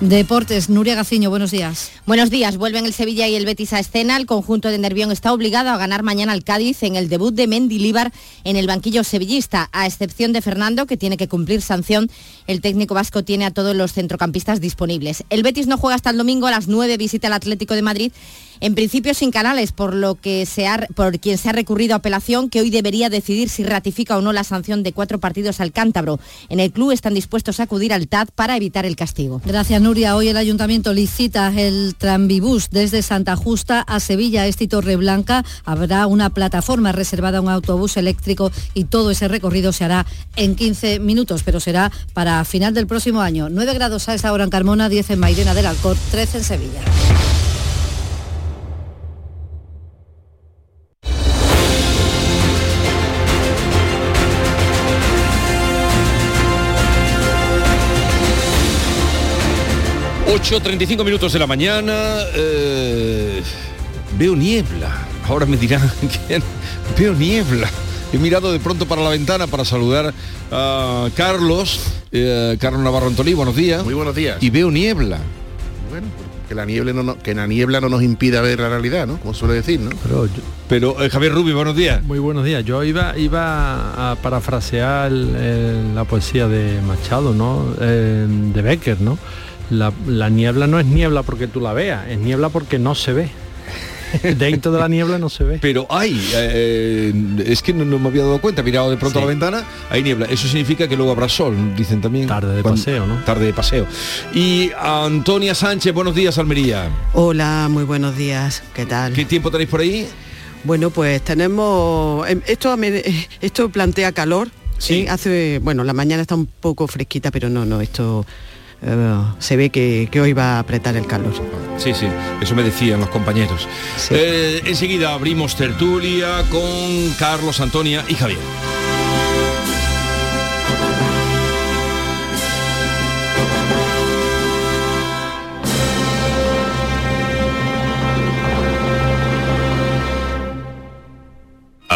Deportes, Nuria Gaciño, buenos días. Buenos días, vuelven el Sevilla y el Betis a escena. El conjunto de Nervión está obligado a ganar mañana al Cádiz en el debut de Mendilíbar en el banquillo sevillista. A excepción de Fernando, que tiene que cumplir sanción, el técnico vasco tiene a todos los centrocampistas disponibles. El Betis no juega hasta el domingo a las 9, visita al Atlético de Madrid en principio sin canales, por lo que se ha, por quien se ha recurrido a apelación, que hoy debería decidir si ratifica o no la sanción de cuatro partidos al cántabro. En el club están dispuestos a acudir al TAD para evitar el castigo. Gracias, Nuria. Hoy el ayuntamiento licita el tranvibús desde Santa Justa a Sevilla, este Torre Blanca. Habrá una plataforma reservada a un autobús eléctrico y todo ese recorrido se hará en 15 minutos, pero será para final del próximo año. 9 grados a esta hora en Carmona, 10 en Mairena del Alcor, 13 en Sevilla. 8.35 minutos de la mañana. eh, veo niebla. Ahora me dirán quién. Veo niebla. He mirado de pronto para la ventana para saludar a Carlos, eh, Carlos Navarro Antolí, buenos días. Muy buenos días. Y veo niebla. Bueno, que la niebla no, no- que la niebla no nos impida ver la realidad, ¿no? Como suele decir, ¿no? Pero, yo- Pero eh, Javier Rubio, buenos días. muy buenos días. Yo iba, iba a parafrasear el- el- la poesía de Machado, ¿no? Eh, de Becker, ¿no? La, la niebla no es niebla porque tú la veas, es niebla porque no se ve. Dentro de la niebla no se ve. Pero hay, eh, es que no, no me había dado cuenta, mirado de pronto a la ventana, hay niebla. Eso significa que luego habrá sol, dicen también. Tarde de paseo, ¿no? Tarde de paseo. Y Antonia Sánchez, buenos días, Almería. Hola, muy buenos días. ¿Qué tal? ¿Qué tiempo tenéis por ahí? Bueno, pues tenemos em, esto me- esto plantea calor. Sí. Hace, bueno, la mañana está un poco fresquita, pero no, no, esto eh, se ve que, que hoy va a apretar el calor. Sí, sí, eso me decían los compañeros. Eh, enseguida abrimos tertulia con Carlos, Antonia y Javier.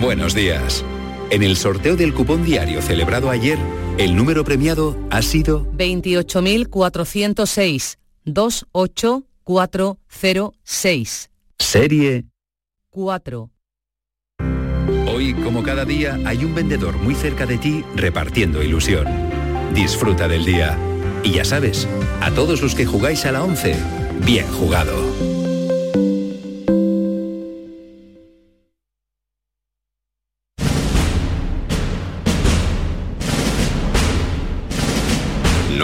Buenos días. En el sorteo del cupón diario celebrado ayer, el número premiado ha sido 28.406 28406 serie. 4. Hoy, como cada día, hay un vendedor muy cerca de ti repartiendo ilusión. Disfruta del día. Y ya sabes, a todos los que jugáis a la 11, bien jugado.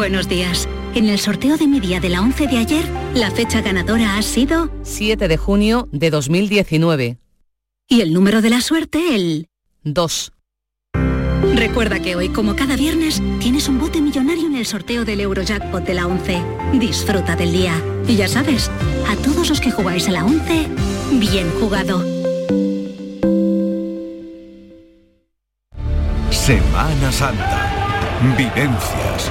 Buenos días. En el sorteo de mi día de la 11 de ayer, la fecha ganadora ha sido 7 de junio de 2019. Y el número de la suerte, el 2. Recuerda que hoy, como cada viernes, tienes un bote millonario en el sorteo del Eurojackpot de la 11. Disfruta del día. Y ya sabes, a todos los que jugáis a la 11, bien jugado. Semana Santa. Vivencias.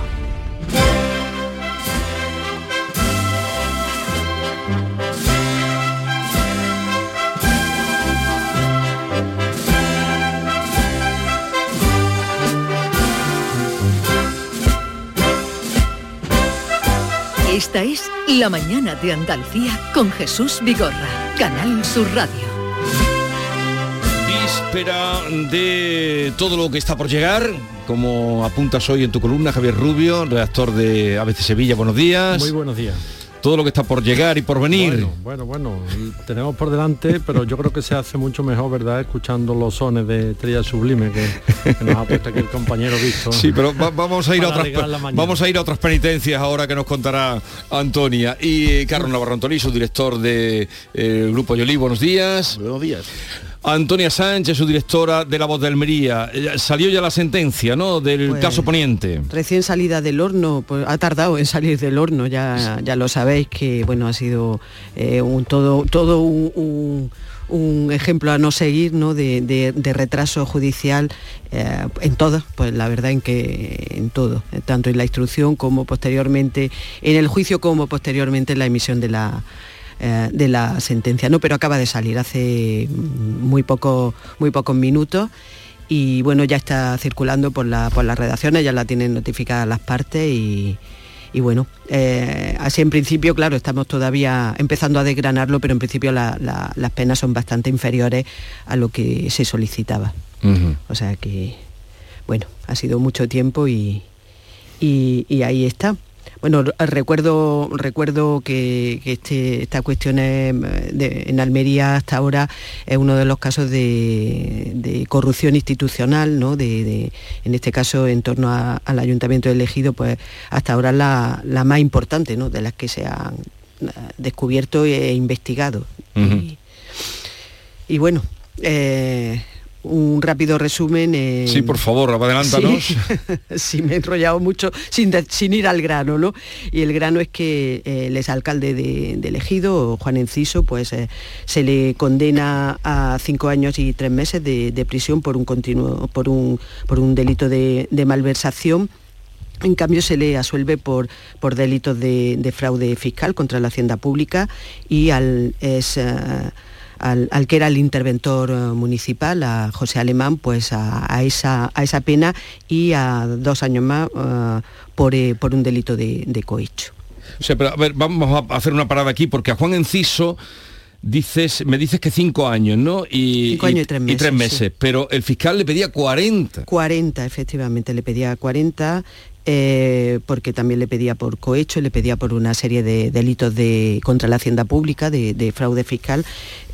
La Mañana de Andalucía con Jesús Vigorra. Canal Sur Radio. Víspera de todo lo que está por llegar, como apuntas hoy en tu columna, Javier Rubio, redactor de ABC Sevilla. Buenos días. Muy buenos días. Todo lo que está por llegar y por venir. Bueno, bueno, bueno, tenemos por delante, pero yo creo que se hace mucho mejor, ¿verdad? Escuchando los sones de Estrella Sublime que, que nos ha puesto aquí el compañero Víctor. Sí, pero va- vamos a ir a otras vamos a ir a otras penitencias ahora que nos contará Antonia y Carlos Navarro Antolí, su director de eh, Grupo Yolí. Buenos días. Buenos días. Antonia Sánchez, su directora de La Voz de Almería. Eh, Salió ya la sentencia, ¿no? Del Pues- caso Poniente. Recién salida del horno, pues ha tardado en salir del horno, ya, ya lo sabéis que bueno ha sido eh, un todo, todo un, un- un ejemplo a no seguir ¿no? de, de- de retraso judicial eh, en todo, pues la verdad en que en todo, tanto en la instrucción como posteriormente, en el juicio como posteriormente en la emisión de la eh, de la sentencia, ¿no? Pero acaba de salir hace muy poco, muy pocos minutos y bueno, ya está circulando por, la, por las redacciones, ya la tienen notificadas las partes y, y bueno, eh, así en principio, claro, estamos todavía empezando a desgranarlo, pero en principio la- la- las penas son bastante inferiores a lo que se solicitaba. O sea que, bueno, ha sido mucho tiempo y, y- y ahí está. Bueno, recuerdo, recuerdo que, que este, esta cuestión es, de- en Almería hasta ahora es uno de los casos de, de corrupción institucional, ¿no? De, en este caso en torno a- al ayuntamiento elegido, pues hasta ahora la, la más importante, ¿no? De las que se han eh, descubierto e investigado. Y bueno, eh, un rápido resumen. en- Sí, por favor, adelántanos. Sí, sí, me he enrollado mucho sin, de- sin ir al grano, ¿no? Y el grano es que eh, el exalcalde de, de Elegido, Juan Enciso, pues eh, se le condena a cinco años y tres meses de, de prisión por un continuo, por un, por un delito de, de malversación. En cambio, se le asuelve por, por delitos de, de fraude fiscal contra la hacienda pública y al, es, eh, al, al que era el interventor eh, municipal, a José Alemán, pues a, a esa, a esa pena y a dos años más eh, por, eh, por un delito de, de cohecho. O sea, pero a ver, vamos a hacer una parada aquí porque a Juan Enciso dices, me dices que cinco años, ¿no? Y, Cinco años y tres meses, meses, sí. pero el fiscal le pedía 40. 40, efectivamente, le pedía 40 eh, porque también le pedía por cohecho, le pedía por una serie de delitos de, contra la hacienda pública, de, de fraude fiscal,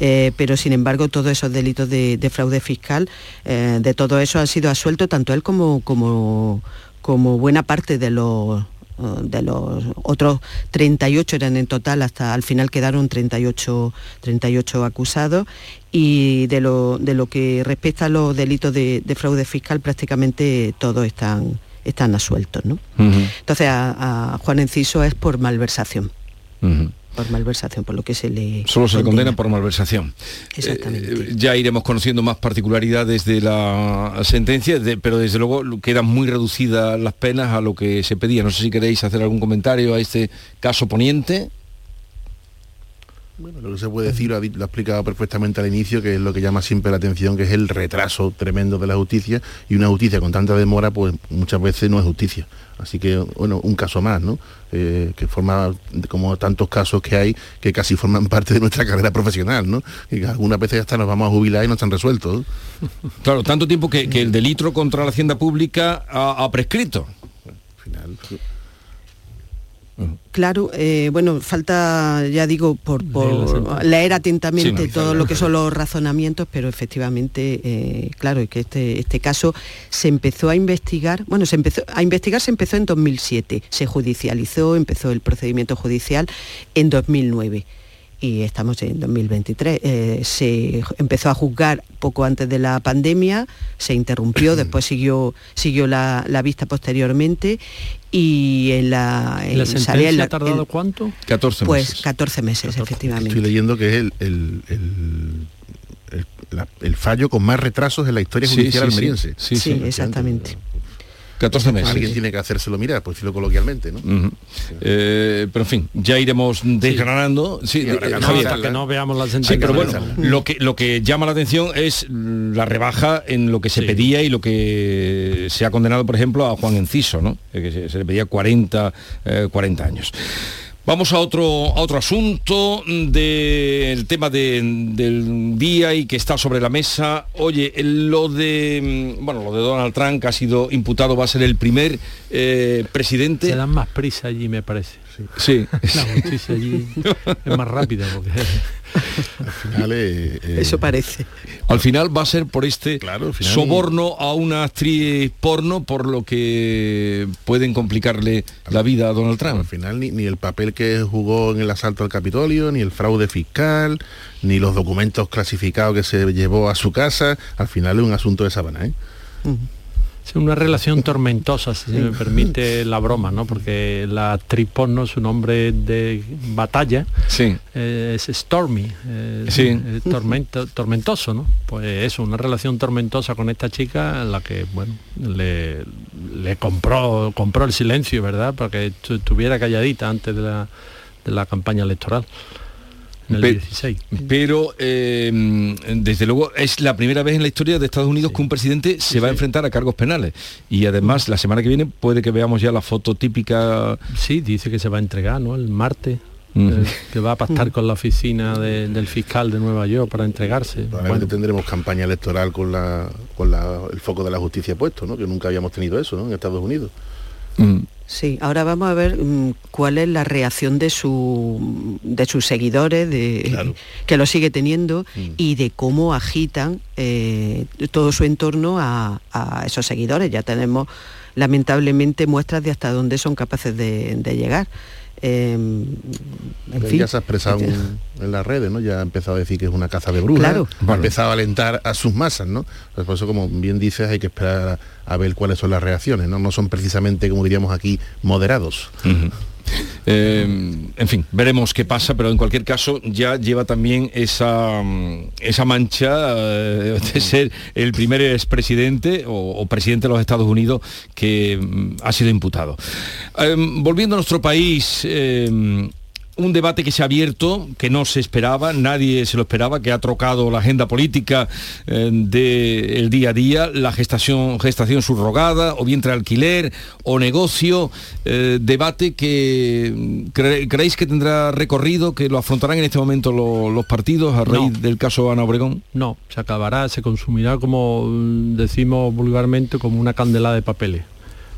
eh, pero sin embargo todos esos delitos de, de fraude fiscal, eh, de todo eso han sido asueltos tanto él como, como, buena parte de los otros 38 eran en total, hasta al final quedaron 38, 38 acusados. Y de lo, de lo que respecta a los delitos de, de fraude fiscal prácticamente todos están, están asueltos. ¿no? Entonces a, a Juan Enciso es por malversación, por malversación, por lo que se le... Solo se le condena por malversación. Exactamente. Eh, ya iremos conociendo más particularidades de la sentencia, de- pero desde luego quedan muy reducidas las penas a lo que se pedía. No sé si queréis hacer algún comentario a este caso poniente. Bueno, lo que se puede decir, lo ha, di- lo ha explicado perfectamente al inicio, que es lo que llama siempre la atención, que es el retraso tremendo de la justicia, y una justicia con tanta demora, pues muchas veces no es justicia. Así que, bueno, un caso más, ¿no? Eh, que forma, como tantos casos que hay, que casi forman parte de nuestra carrera profesional, ¿no? Y que algunas veces hasta nos vamos a jubilar y no están resueltos. Claro, tanto tiempo que, que el delito contra la hacienda pública ha, ha prescrito. Claro, eh, bueno, falta, ya digo, por, por leer atentamente Sí, todo lo que son los razonamientos, pero efectivamente, eh, claro, es que este, este caso se empezó a investigar, bueno, se empezó a investigar, se empezó en 2007, se judicializó, empezó el procedimiento judicial en 2009 y estamos en 2023. Eh, se empezó a juzgar poco antes de la pandemia, se interrumpió, después siguió, siguió la, la vista posteriormente y en la, ¿La en sentencia Sareb, en la- ha tardado en- cuánto? 14 pues 14 meses, efectivamente. Estoy leyendo que es el, el- el- el- la- el fallo con más retrasos en la historia judicial sí, sí. almeriense. Sí, sí, Sí, exactamente. 14 meses. Alguien tiene que hacérselo mirar, por decirlo coloquialmente, ¿no? Eh, pero en fin, ya iremos desgranando. Sí, eh, que Javier. analizarla. que no veamos la Sí, sentencia. pero bueno, lo que, lo que llama la atención es la rebaja en lo que se pedía y lo que se ha condenado, por ejemplo, a Juan Enciso, ¿no? Eh, Que se, se le pedía 40, eh, 40 años. Vamos a otro, a otro asunto del tema de- del día y que está sobre la mesa. Oye, lo de mm, bueno, lo de Donald Trump que ha sido imputado va a ser el primer eh, presidente. Se dan más prisa allí, me parece. Sí. La justicia allí es más rápida porque Al final, eh, eh, Eso parece. Al final va a ser por este final soborno a una actriz porno, por lo que pueden complicarle la vida a Donald Trump. Al final ni, ni el papel que jugó en el asalto al Capitolio, ni el fraude fiscal, ni los documentos clasificados que se llevó a su casa, al final es un asunto de sabana, ¿eh? Es una relación tormentosa, si se me permite la broma, ¿no? Porque la actriz porno, su nombre de batalla, Sí. eh, es Stormy, eh, Sí. es tormento- tormentoso, ¿no? Pues eso, una relación tormentosa con esta chica en la que, bueno, le, le compró, compró el silencio, ¿verdad? Para que tu- estuviera calladita antes de la, de la campaña electoral. En el Pe- 16. Pero eh, desde luego es la primera vez en la historia de Estados Unidos que un presidente se va a enfrentar a cargos penales. Y además la semana que viene puede que veamos ya la foto típica. Sí, dice que se va a entregar, ¿no? El martes. Eh, que va a pactar con la oficina de- del fiscal de Nueva York para entregarse. Probablemente Bueno, tendremos campaña electoral con, la, con la- el foco de la justicia puesto, ¿no? Que nunca habíamos tenido eso, ¿no? En Estados Unidos. Sí, ahora vamos a ver mm, cuál es la reacción de su de sus seguidores, de que lo sigue teniendo y de cómo agitan eh, todo su entorno a, a esos seguidores. Ya tenemos lamentablemente muestras de hasta dónde son capaces de, de llegar. Eh, en fin. ya se ha expresado en, en las redes, ¿no? Ya ha empezado a decir que es una caza de brujas. Claro. Ha empezado a alentar a sus masas, ¿no? Pues por eso, como bien dices, hay que esperar a, a ver cuáles son las reacciones, ¿no? No son precisamente, como diríamos aquí, moderados. Eh, en fin, veremos qué pasa, pero en cualquier caso ya lleva también esa, mm, esa mancha eh, de ser el primer expresidente o, o presidente de los Estados Unidos que mm, ha sido imputado. Eh, volviendo a nuestro país, eh, un debate que se ha abierto, que no se esperaba, nadie se lo esperaba, que ha trocado la agenda política eh, del día a día, la gestación, gestación subrogada, o vientre alquiler, o negocio, eh, debate que mm, cre- creéis que tendrá recorrido, que lo afrontarán en este momento lo- los partidos a raíz del caso Ana Obregón. No, se acabará, se consumirá como mm, decimos vulgarmente, como una candela de papeles.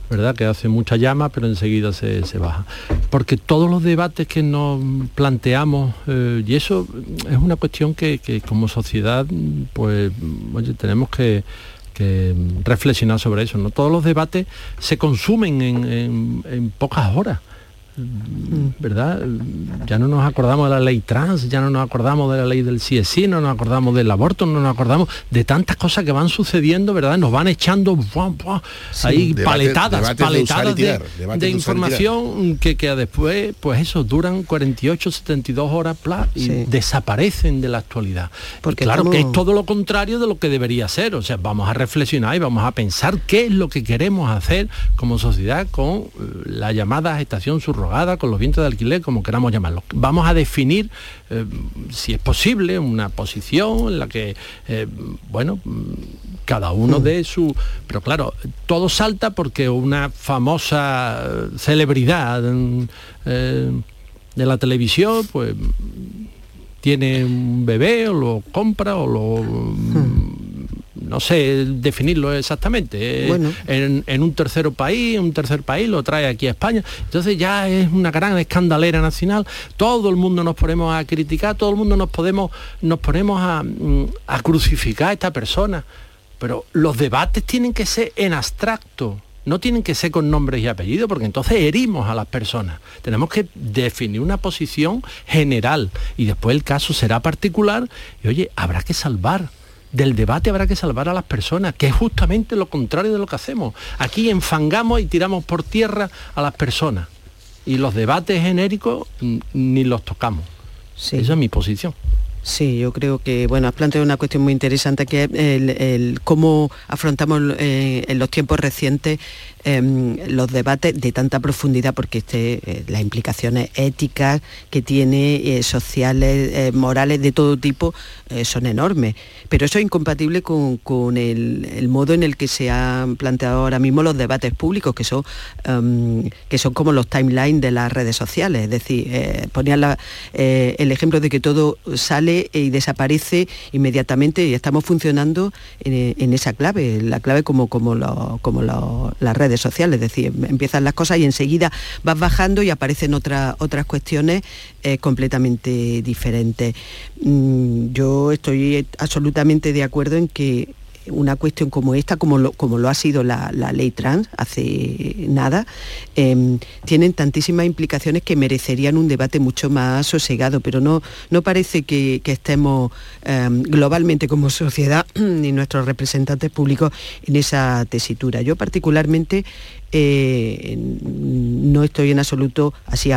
¿Verdad? Que hace mucha llama, pero enseguida se, se baja. Porque todos los debates que nos planteamos, eh, y eso es una cuestión que, que como sociedad, pues, oye, tenemos que, reflexionar sobre eso. ¿no? Todos los debates se consumen en, en- en pocas horas. ¿Verdad? Ya no nos acordamos de la ley trans, ya no nos acordamos de la ley del CSI, no nos acordamos del aborto, no nos acordamos de tantas cosas que van sucediendo, ¿verdad? Nos van echando ¡buah, buah! ahí debate- paletadas, paletadas de, tirar, información que, que después, pues eso, duran 48, 72 horas pla, y desaparecen de la actualidad. Porque claro estamos- que es todo lo contrario de lo que debería ser. O sea, vamos a reflexionar y vamos a pensar qué es lo que queremos hacer como sociedad con eh, la llamada gestación subrogada prorrogada, con los vientos de alquiler, como queramos llamarlo. Vamos a definir, eh, si es posible, una posición en la que, eh, bueno, cada uno de su... Pero claro, todo salta porque una famosa celebridad eh, de la televisión, pues tiene un bebé o lo compra o lo no sé definirlo exactamente, eh, en, un tercer país, un tercer país lo trae aquí a España. Entonces ya es una gran escandalera nacional, todo el mundo nos ponemos a criticar, todo el mundo nos podemos, nos ponemos a, mm, a crucificar a esta persona. Pero los debates tienen que ser en abstracto, no tienen que ser con nombres y apellidos, porque entonces herimos a las personas. Tenemos que definir una posición general y después el caso será particular y oye, habrá que salvar del debate habrá que salvar a las personas, que es justamente lo contrario de lo que hacemos. Aquí enfangamos y tiramos por tierra a las personas. Y los debates genéricos ni los tocamos. Esa es mi posición. Sí, yo creo que, bueno, has planteado una cuestión muy interesante que es el, cómo afrontamos eh, en los tiempos recientes Em, los debates de tanta profundidad, porque este, eh, las implicaciones éticas que tiene, eh, sociales, eh, morales, de todo tipo, son enormes. Pero eso es incompatible con, el, modo en el que se han planteado ahora mismo los debates públicos, que son, em, que son como los timelines de las redes sociales. Es decir, ponía el ejemplo de que todo sale y desaparece inmediatamente y estamos funcionando en, esa clave, la clave como, como, como las redes sociales, es decir, empiezan las cosas y enseguida vas bajando y aparecen otras cuestiones eh, completamente diferentes. Mm, yo estoy absolutamente de acuerdo en que una cuestión como esta, como lo, como lo ha sido la, ley trans hace nada, em, tienen tantísimas implicaciones que merecerían un debate mucho más sosegado, pero no, no parece que, estemos em, globalmente como sociedad ni nuestros representantes públicos en esa tesitura. Yo particularmente eh, no estoy en absoluto así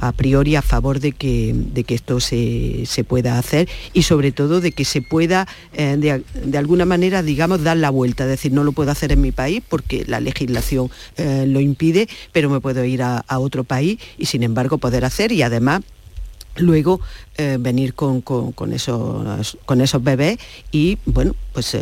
a priori a favor de que, de que esto se, pueda hacer y sobre todo de que se pueda eh, de, alguna manera, digamos, dar la vuelta. Es decir, no lo puedo hacer en mi país porque la legislación eh, lo impide, pero me puedo ir a, otro país y sin embargo poder hacer y además luego eh, venir con, esos, con esos bebés y, bueno, pues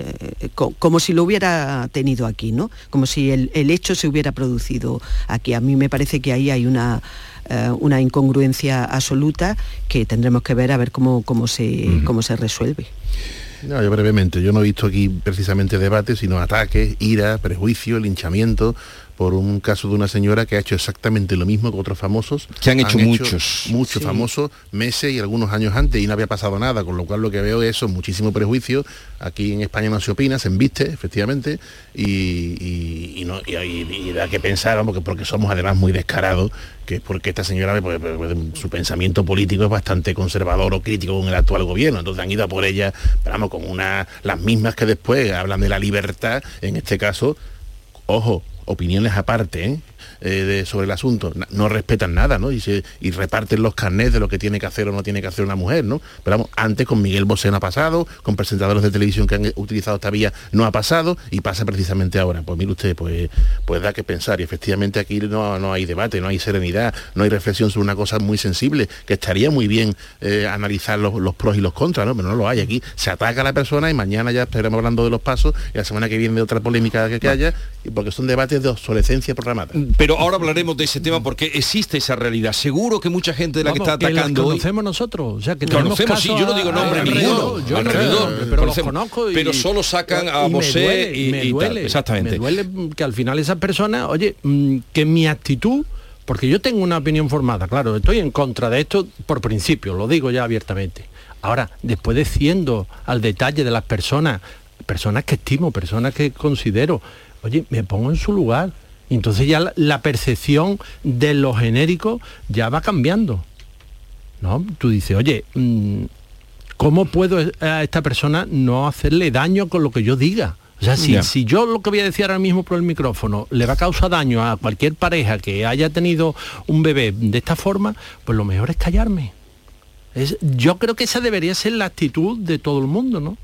como si lo hubiera tenido aquí, ¿no? Como si el, el, hecho se hubiera producido aquí. A mí me parece que ahí hay una, eh, una incongruencia absoluta que tendremos que ver a ver cómo, cómo, se, cómo se resuelve. No, yo brevemente, yo no he visto aquí precisamente debates, sino ataques, ira, prejuicio, linchamiento, por un caso de una señora que ha hecho exactamente lo mismo que otros famosos. Que han hecho muchos. Muchos famosos, meses y algunos años antes y no había pasado nada, con lo cual lo que veo es eso, muchísimo prejuicio. Aquí en España no se opina, se embiste, efectivamente, y, no, y, da que pensar, porque, porque somos además muy descarados, que es porque esta señora, pues, pues, pues, su pensamiento político es bastante conservador o crítico con el actual gobierno, entonces han ido a por ella, vamos, con una, las mismas que después hablan de la libertad, en este caso, ojo, opiniones aparte, ¿eh? Eh, sobre el asunto, no respetan nada, ¿no? Y, y reparten los carnets de lo que tiene que hacer o no tiene que hacer una mujer, ¿no? Pero vamos, antes con Miguel Bosé ha pasado, con presentadores de televisión que han utilizado esta vía no ha pasado y pasa precisamente ahora. Pues mire usted, pues, pues da que pensar y efectivamente aquí no, no hay debate, no hay serenidad, no hay reflexión sobre una cosa muy sensible, que estaría muy bien eh, analizar los, pros y los contras. Pero no lo hay aquí. Se ataca a la persona y mañana ya estaremos hablando de los pasos y la semana que viene de otra polémica que, que haya, porque son debates de obsolescencia programada. Ahora hablaremos de ese tema porque existe esa realidad. Seguro que mucha gente de la que está atacando que conocemos nosotros, o sea, que conocemos, sí, yo no digo nombre ninguno, yo alrededor, pero los conozco pero solo sacan a Bosé y, me duele, exactamente. Me duele que al final esa persona, oye, mm, que mi actitud porque yo tengo una opinión formada, claro, estoy en contra de esto por principio, lo digo ya abiertamente. Ahora, después de siendo al detalle de las personas, personas que estimo, personas que considero, oye, me pongo en su lugar entonces ya la, percepción de lo genérico ya va cambiando. ¿No? Tú dices, oye, mm, ¿cómo puedo a esta persona no hacerle daño con lo que yo diga? O sea, si, si, yo lo que voy a decir ahora mismo por el micrófono le va a causar daño a cualquier pareja que haya tenido un bebé de esta forma, pues lo mejor es callarme. Es, yo creo que esa debería ser la actitud de todo el mundo, ¿no?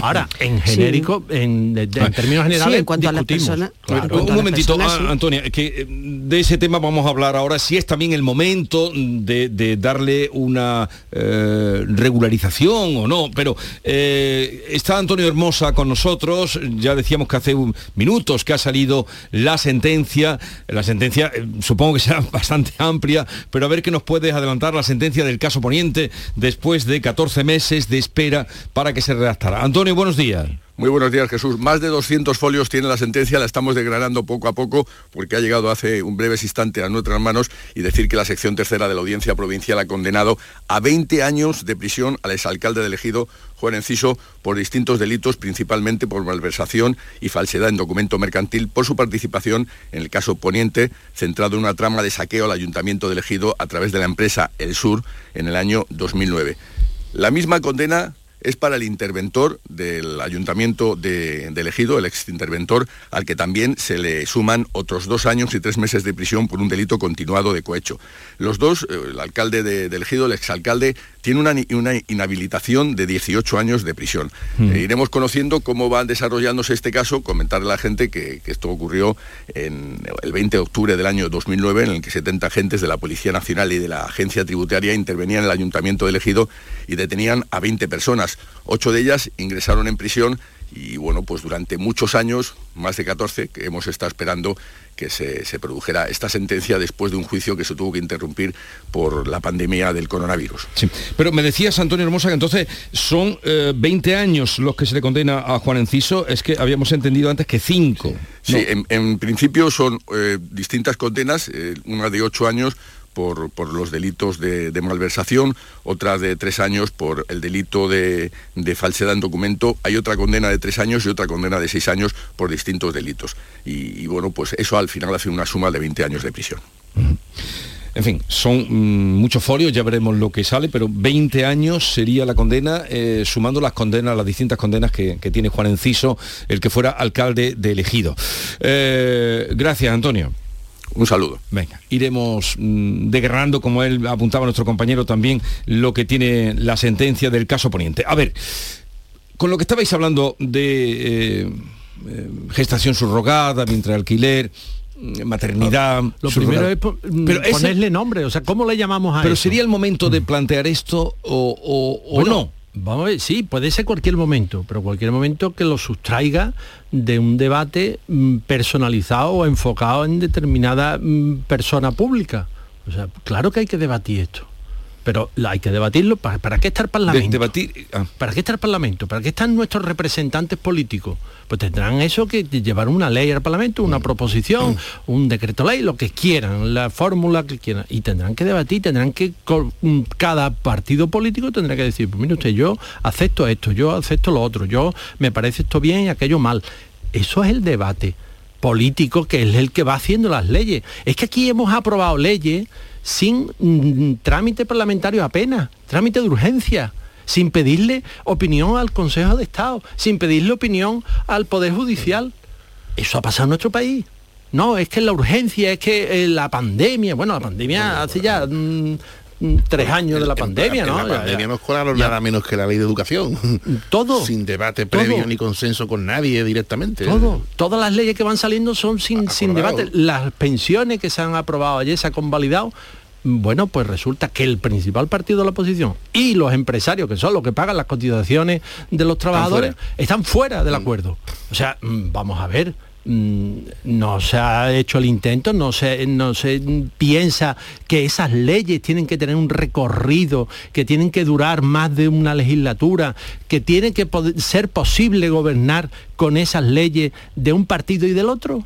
Ahora, en genérico, en, de- de- en términos generales, Sí, en cuanto a las personas- Claro. un momentito, personas, ah, sí. Antonia, que eh, de ese tema vamos a hablar ahora, si es también el momento de, de darle una eh, regularización o no, pero eh, está Antonio Hermosa con nosotros, ya decíamos que hace un- minutos que ha salido la sentencia, la sentencia eh, supongo que será bastante amplia, pero a ver qué nos puedes adelantar la sentencia del caso Poniente después de 14 meses de espera para que se redactara. Antonio, buenos días. Muy buenos días, Jesús. Más de 200 folios tiene la sentencia, la estamos desgranando poco a poco porque ha llegado hace un breves instante a nuestras manos y decir que la sección tercera de la Audiencia Provincial ha condenado a 20 años de prisión al exalcalde de Elegido, Juan Enciso, por distintos delitos, principalmente por malversación y falsedad en documento mercantil, por su participación en el caso Poniente, centrado en una trama de saqueo al Ayuntamiento de Elegido a través de la empresa El Sur en el año 2009. La misma condena es para el interventor del ayuntamiento de, de Ejido, el exinterventor, al que también se le suman otros dos años y tres meses de prisión por un delito continuado de cohecho. Los dos, eh, el alcalde de, de Ejido, el exalcalde, tiene una, inhabilitación de 18 años de prisión. Mm. Eh, iremos conociendo cómo va desarrollándose este caso, comentarle a la gente que, que esto ocurrió en el 20 de octubre del año 2009, en el que 70 agentes de la Policía Nacional y de la Agencia Tributaria intervenían en el Ayuntamiento de Ejido y detenían a 20 personas. Ocho de ellas ingresaron en prisión y bueno, pues durante muchos años, más de 14, que hemos estado esperando que se, se produjera esta sentencia después de un juicio que se tuvo que interrumpir por la pandemia del coronavirus. Sí, pero me decías, Antonio Hermosa, que entonces son eh, 20 años los que se le condena a Juan Enciso, es que habíamos entendido antes que 5. Sí, en, en principio son eh, distintas condenas, eh, una de ocho años por, los delitos de, malversación, otra de tres años por el delito de, falsedad en documento, hay otra condena de tres años y otra condena de seis años por distintos delitos. Y, bueno, pues eso al final hace una suma de 20 años de prisión. En fin, son mm, muchos folios, ya veremos lo que sale, pero 20 años sería la condena, eh, sumando las condenas, las distintas condenas que, que tiene Juan Enciso, el que fuera alcalde de elegido. Eh, gracias, Antonio. Un saludo. Venga, iremos mm, desgranando, como él apuntaba nuestro compañero también, lo que tiene la sentencia del caso poniente. A ver, con lo que estabais hablando de eh, eh, gestación subrogada, mientras alquiler, mm, maternidad. Lo primero es po- mm, ese- ponerle nombre, o sea, ¿cómo le llamamos a pero eso? sería el momento de plantear esto o, o- o Bueno, no. Vamos a ver, sí, puede ser cualquier momento, pero cualquier momento que lo sustraiga de un debate mm, personalizado o enfocado en determinada mm, persona pública. O sea, claro que hay que debatir esto. Pero hay que debatirlo. ¿Para, para qué está el Parlamento? debatir, ah. ¿Para qué está el Parlamento? ¿Para qué están nuestros representantes políticos? Pues tendrán eso que llevar una ley al Parlamento, Mm. una proposición, un decreto ley, lo que quieran, la fórmula que quieran. Y tendrán que debatir, tendrán que, mm, cada partido político tendrá que decir, pues mire usted, yo acepto esto, yo acepto lo otro, yo me parece esto bien y aquello mal. Eso es el debate político que es el que va haciendo las leyes. Es que aquí hemos aprobado leyes sin mm, trámite parlamentario apenas, trámite de urgencia, sin pedirle opinión al Consejo de Estado, sin pedirle opinión al Poder Judicial. Eso ha pasado en nuestro país. No, es que la urgencia, es que eh, la pandemia, bueno, la pandemia hace ya mm, tres años de la pandemia, ¿no? la pandemia ya- nos colaron ya- nada menos que la ley de educación. Todo. Sin debate previo Todo. ni consenso con nadie directamente. Todo, todas las leyes que van saliendo son sin, sin debate. Las pensiones que se han aprobado ayer, se han convalidado. Bueno, pues resulta que el principal partido de la oposición y los empresarios, que son los que pagan las cotizaciones de los trabajadores, están fuera, del acuerdo. O sea, mm, vamos a ver, mm, no se ha hecho el intento, no se, no se mm, piensa que esas leyes tienen que tener un recorrido, que tienen que durar más de una legislatura, que tiene que poder- ser posible gobernar con esas leyes de un partido y del otro.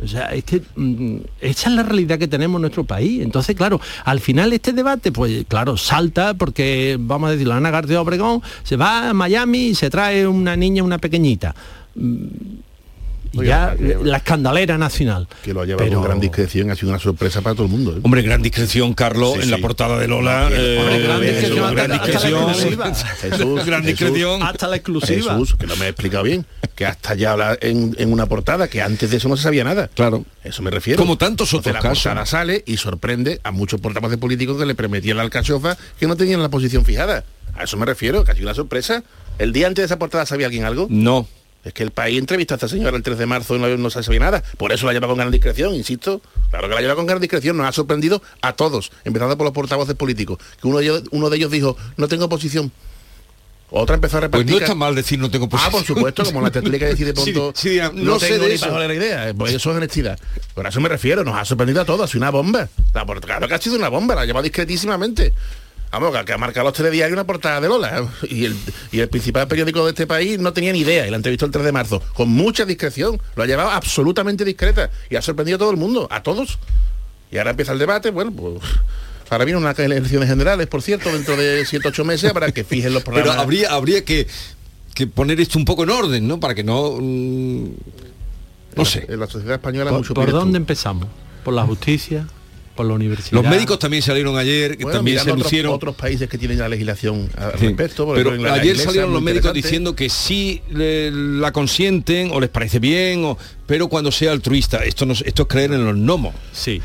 O sea, es que mm, esa es la realidad que tenemos en nuestro país. Entonces, claro, al final este debate, pues claro, salta porque, vamos a decir, la Ana García Obregón se va a Miami y se trae una niña, una pequeñita. Y ya la escandalera nacional. Que lo ha llevado con gran discreción, ha sido una sorpresa para todo el mundo. ¿eh? Hombre, gran discreción, Carlos, Sí, en la portada de Lola. eh, Hombre, gran Jesús, discreción, gran hasta- hasta la discreción. exclusiva. Jesús, gran Jesús. discreción. Hasta la exclusiva. Jesús, que no me he explicado bien, que hasta ya habla en, en una portada, que antes de eso no se sabía nada. Claro. Eso me refiero. Como tantos Entonces, otros la casos. portada sale y sorprende a muchos portavoces políticos que le prometían la alcachofa que no tenían la posición fijada. A eso me refiero, casi una sorpresa. ¿El día antes de esa portada sabía alguien algo? No. Es que el país entrevistó a esta señora el 3 de marzo y no, no se sabía nada. Por eso la lleva con gran discreción, insisto. Claro que la lleva con gran discreción. Nos ha sorprendido a todos, empezando por los portavoces políticos. Que uno de ellos, uno de ellos dijo, no tengo posición. Otra empezó a repartir. Pues no está mal decir no tengo posición. Ah, por supuesto, como la tendría que decir de pronto. Sí, no, no tengo sé de ni eso. pajolera idea. Pues eso es honestidad. Por eso me refiero, nos ha sorprendido a todos, ha sido una bomba. La claro que ha sido una bomba, la ha llevado discretísimamente. Vamos, que- ha marcado los telediarios una portada de Lola. Y el, y el principal periódico de este país no tenía ni idea y la entrevistó el 3 de marzo. Con mucha discreción. Lo ha llevado absolutamente discreta. Y ha sorprendido a todo el mundo, a todos. Y ahora empieza el debate, bueno, pues. Ahora vienen unas elecciones generales, por cierto, dentro de 7 8 meses para que fijen los programas. Pero habría, habría que, que poner esto un poco en orden, ¿no? Para que no... mm, no sé. En la sociedad española ¿Por, mucho por dónde empezamos? ¿Por la justicia? ¿Por la universidad? Los médicos también salieron ayer, que Bueno, también se otros- lucieron. Otros países que tienen la legislación al Sí. respecto. por Pero ejemplo, ayer salieron los médicos diciendo que sí le- la consienten o les parece bien, o, pero cuando sea altruista. Esto, no, es- esto es creer en los gnomos. Sí.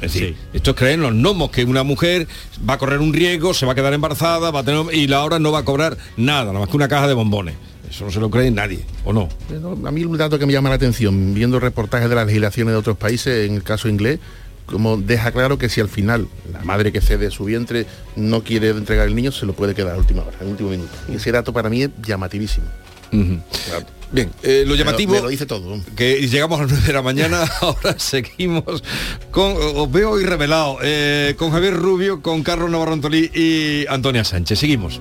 Es decir, esto es creer en los gnomos, que una mujer va a correr un riesgo, se va a quedar embarazada, va a tener, y la hora no va a cobrar nada, nada más que una caja de bombones. Eso no se lo cree nadie, ¿o no? Pero a mí un dato que me llama la atención, viendo reportajes de las legislaciones de otros países, en el caso inglés, como deja claro que si al final la madre que cede su vientre no quiere entregar el niño, se lo puede quedar a última hora, en último minuto. Y ese dato para mí es llamativísimo. Claro. Bien, eh, lo Me llamativo... me lo dice todo. que llegamos a las 9 de la mañana, ahora seguimos con, os veo hoy revelado, eh, con Javier Rubio, con Carlos Navarro Antolí y Antonia Sánchez. Seguimos.